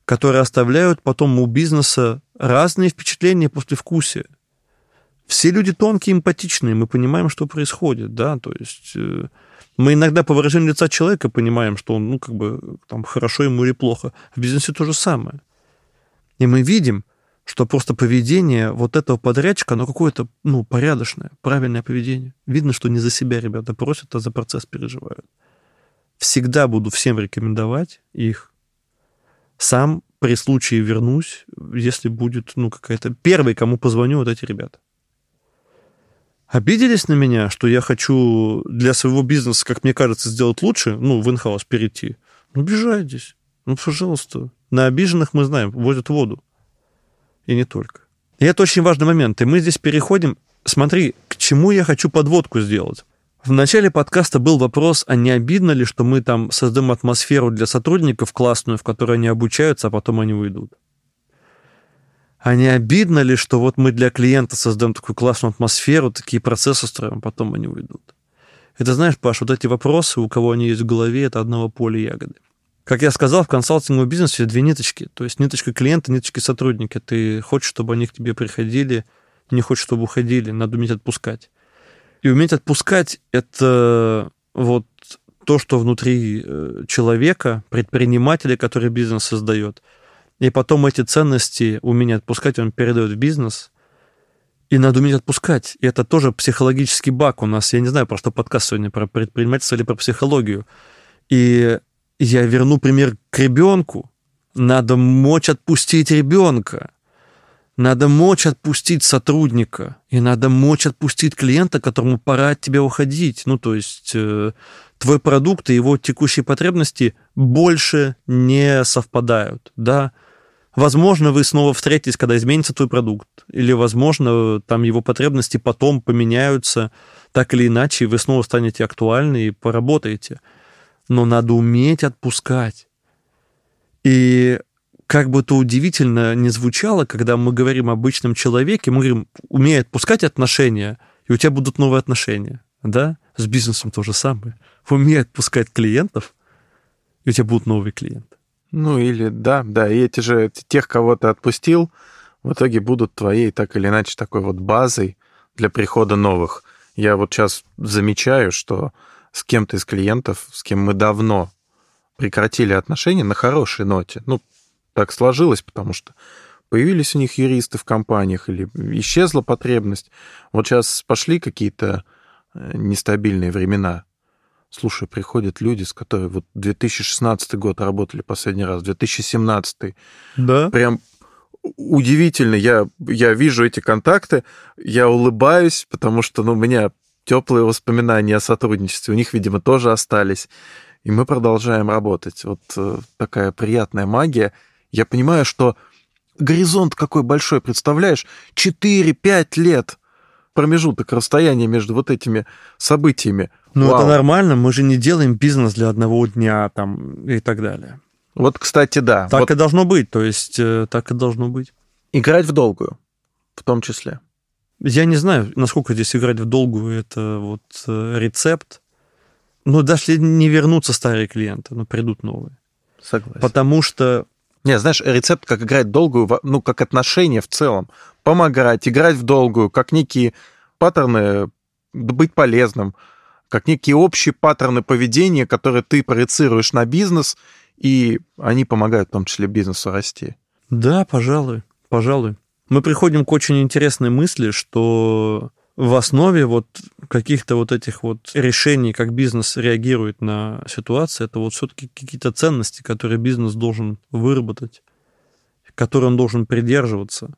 которые оставляют потом у бизнеса разные впечатления после вкусия. Все люди тонкие, эмпатичные, мы понимаем, что происходит, да, то есть э, мы иногда по выражению лица человека понимаем, что он, ну, как бы, там, хорошо ему или плохо. В бизнесе то же самое. И мы видим, что просто поведение вот этого подрядчика, оно какое-то, ну, порядочное, правильное поведение. Видно, что не за себя ребята просят, а за процесс переживают. Всегда буду всем рекомендовать их. Сам при случае вернусь, если будет, ну, какая-то... Первый, кому позвоню, вот эти ребята. Обиделись на меня, что я хочу для своего бизнеса, как мне кажется, сделать лучше, ну, в инхаус перейти. Ну, обижайтесь. Ну, пожалуйста. На обиженных мы знаем, возят воду и не только. И это очень важный момент. И мы здесь переходим, смотри, к чему я хочу подводку сделать. В начале подкаста был вопрос, а не обидно ли, что мы там создаем атмосферу для сотрудников классную, в которой они обучаются, а потом они уйдут. А не обидно ли, что вот мы для клиента создаем такую классную атмосферу, такие процессы строим, а потом они уйдут? Это знаешь, Паш, вот эти вопросы, у кого они есть в голове, это одного поля ягоды. Как я сказал, в консалтинговом бизнесе две ниточки. То есть ниточка клиента, ниточка сотрудника. Ты хочешь, чтобы они к тебе приходили, не хочешь, чтобы уходили. Надо уметь отпускать. И уметь отпускать — это вот то, что внутри э, человека, предпринимателя, который бизнес создает. И потом эти ценности умение отпускать он передает в бизнес. И надо уметь отпускать. И это тоже психологический баг у нас. Я не знаю, про что подкаст сегодня, про предпринимательство или про психологию. И я верну пример к ребенку. Надо мочь отпустить ребенка. Надо мочь отпустить сотрудника. И надо мочь отпустить клиента, которому пора от тебя уходить. Ну, то есть э, твой продукт и его текущие потребности больше не совпадают. Да, Возможно, вы снова встретитесь, когда изменится твой продукт. Или, возможно, там его потребности потом поменяются так или иначе, и вы снова станете актуальны и поработаете но надо уметь отпускать. И как бы то удивительно не звучало, когда мы говорим обычном человеке, мы говорим, умей отпускать отношения, и у тебя будут новые отношения. Да? С бизнесом то же самое. Умей отпускать клиентов, и у тебя будут новые клиенты. Ну или да, да, и эти же, тех, кого ты отпустил, в итоге будут твоей так или иначе такой вот базой для прихода новых. Я вот сейчас замечаю, что с кем-то из клиентов, с кем мы давно прекратили отношения на хорошей ноте. Ну, так сложилось, потому что появились у них юристы в компаниях или исчезла потребность. Вот сейчас пошли какие-то э, нестабильные времена. Слушай, приходят люди, с которыми вот 2016 год работали последний раз, 2017. Да. Прям удивительно. Я, я вижу эти контакты, я улыбаюсь, потому что ну, у меня теплые воспоминания о сотрудничестве у них, видимо, тоже остались. И мы продолжаем работать. Вот э, такая приятная магия. Я понимаю, что горизонт какой большой, представляешь? 4-5 лет промежуток расстояния между вот этими событиями. Ну, это нормально, мы же не делаем бизнес для одного дня там и так далее. Вот, кстати, да. Так вот и должно быть, то есть э, так и должно быть. Играть в долгую, в том числе. Я не знаю, насколько здесь играть в долгую это вот э, рецепт. Но даже не вернутся старые клиенты, но придут новые. Согласен. Потому что... Не, знаешь, рецепт, как играть долгую, ну, как отношения в целом. Помогать, играть в долгую, как некие паттерны, быть полезным, как некие общие паттерны поведения, которые ты проецируешь на бизнес, и они помогают в том числе бизнесу расти. Да, пожалуй, пожалуй мы приходим к очень интересной мысли, что в основе вот каких-то вот этих вот решений, как бизнес реагирует на ситуацию, это вот все-таки какие-то ценности, которые бизнес должен выработать, которые он должен придерживаться.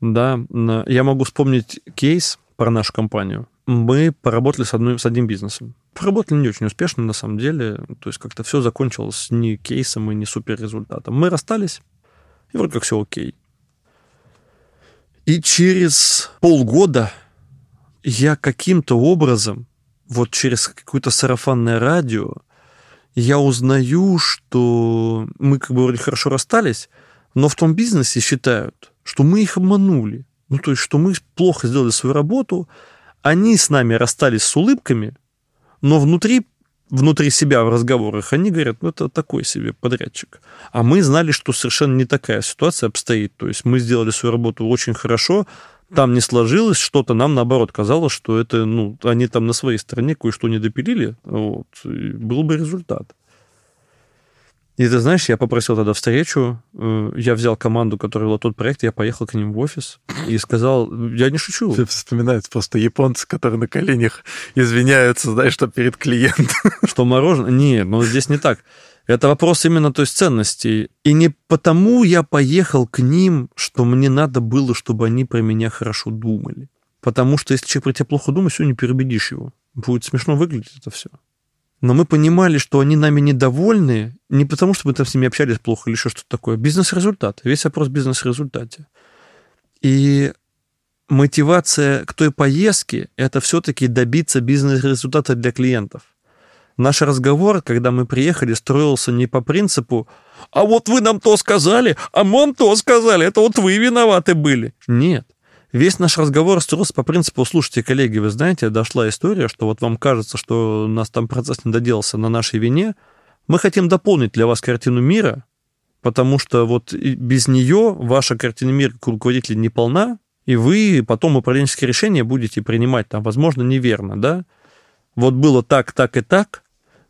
Да, я могу вспомнить кейс про нашу компанию. Мы поработали с, одной, с одним бизнесом. Поработали не очень успешно, на самом деле. То есть как-то все закончилось не кейсом и не супер результатом. Мы расстались, и вроде как все окей. И через полгода я каким-то образом, вот через какое-то сарафанное радио, я узнаю, что мы как бы вроде хорошо расстались, но в том бизнесе считают, что мы их обманули. Ну, то есть, что мы плохо сделали свою работу, они с нами расстались с улыбками, но внутри внутри себя в разговорах, они говорят, ну, это такой себе подрядчик. А мы знали, что совершенно не такая ситуация обстоит. То есть мы сделали свою работу очень хорошо, там не сложилось что-то, нам, наоборот, казалось, что это, ну, они там на своей стороне кое-что не допилили, вот, и был бы результат. И ты знаешь, я попросил тогда встречу, э, я взял команду, которая вела тот проект, я поехал к ним в офис и сказал, я не шучу. Вспоминается просто японцы, которые на коленях извиняются, знаешь, что перед клиентом. Что мороженое? Нет, но здесь не так. Это вопрос именно, то есть, ценностей. И не потому я поехал к ним, что мне надо было, чтобы они про меня хорошо думали. Потому что если человек про тебя плохо думает, все, не переубедишь его. Будет смешно выглядеть это все но мы понимали, что они нами недовольны не потому, что мы там с ними общались плохо или еще что-то такое. Бизнес-результат. Весь вопрос в бизнес-результате. И мотивация к той поездке – это все-таки добиться бизнес-результата для клиентов. Наш разговор, когда мы приехали, строился не по принципу «А вот вы нам то сказали, а нам то сказали, это вот вы виноваты были». Нет. Весь наш разговор строился по принципу, слушайте, коллеги, вы знаете, дошла история, что вот вам кажется, что у нас там процесс не доделался на нашей вине. Мы хотим дополнить для вас картину мира, потому что вот без нее ваша картина мира как руководителя не полна, и вы потом управленческие решения будете принимать там, возможно, неверно, да? Вот было так, так и так,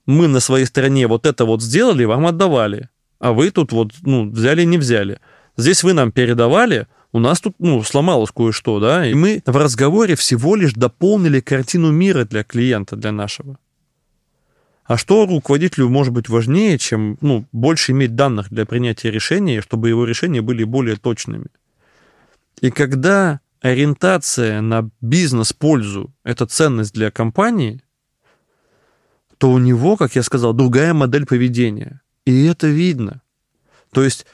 мы на своей стороне вот это вот сделали, вам отдавали, а вы тут вот, ну, взяли, не взяли. Здесь вы нам передавали, у нас тут, ну, сломалось кое-что, да, и мы в разговоре всего лишь дополнили картину мира для клиента, для нашего. А что руководителю может быть важнее, чем, ну, больше иметь данных для принятия решения, чтобы его решения были более точными? И когда ориентация на бизнес-пользу – это ценность для компании, то у него, как я сказал, другая модель поведения. И это видно. То есть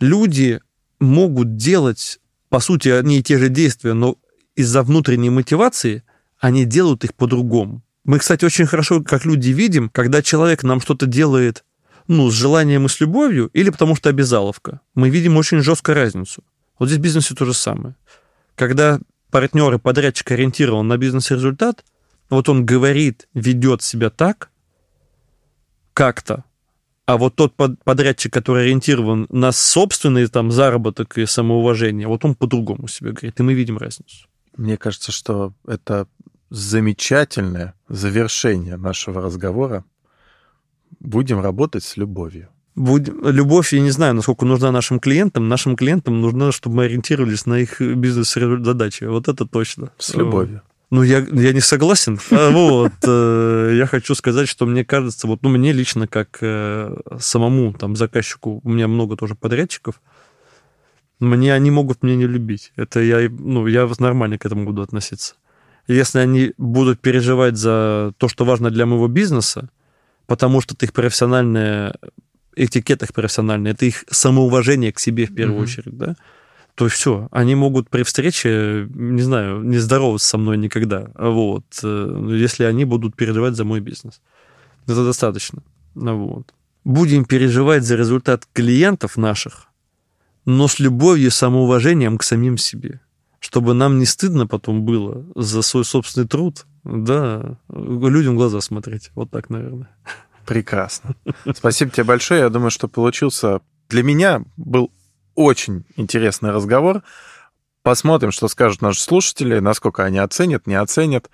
люди могут делать по сути, одни и те же действия, но из-за внутренней мотивации они делают их по-другому. Мы, кстати, очень хорошо, как люди, видим, когда человек нам что-то делает ну, с желанием и с любовью, или потому что обязаловка. Мы видим очень жесткую разницу. Вот здесь в бизнесе то же самое. Когда партнер и подрядчик ориентирован на бизнес-результат, вот он говорит, ведет себя так, как-то, а вот тот подрядчик, который ориентирован на собственный там заработок и самоуважение, вот он по-другому себе говорит, и мы видим разницу. Мне кажется, что это замечательное завершение нашего разговора. Будем работать с любовью. Будем, любовь, я не знаю, насколько нужна нашим клиентам. Нашим клиентам нужно, чтобы мы ориентировались на их бизнес-задачи. Вот это точно. С любовью. Ну, я, я не согласен. А, вот, э, я хочу сказать, что мне кажется, вот, ну, мне лично, как э, самому там заказчику, у меня много тоже подрядчиков, мне они могут меня не любить. Это я, ну, я нормально к этому буду относиться. Если они будут переживать за то, что важно для моего бизнеса, потому что это их профессиональная этикет их профессиональный, это их самоуважение к себе в первую mm-hmm. очередь, да, то все, они могут при встрече, не знаю, не здороваться со мной никогда. Вот. Э, если они будут переживать за мой бизнес. Это достаточно. Вот. Будем переживать за результат клиентов наших, но с любовью и самоуважением к самим себе. Чтобы нам не стыдно потом было за свой собственный труд, да, людям в глаза смотреть. Вот так, наверное. Прекрасно. Спасибо тебе большое. Я думаю, что получился... Для меня был очень интересный разговор. Посмотрим, что скажут наши слушатели, насколько они оценят, не оценят.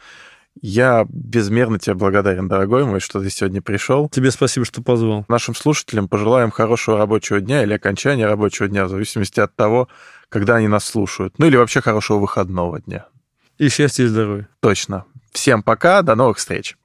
Я безмерно тебе благодарен, дорогой мой, что ты сегодня пришел. Тебе спасибо, что позвал. Нашим слушателям пожелаем хорошего рабочего дня или окончания рабочего дня, в зависимости от того, когда они нас слушают. Ну или вообще хорошего выходного дня. И счастья и здоровья. Точно. Всем пока, до новых встреч.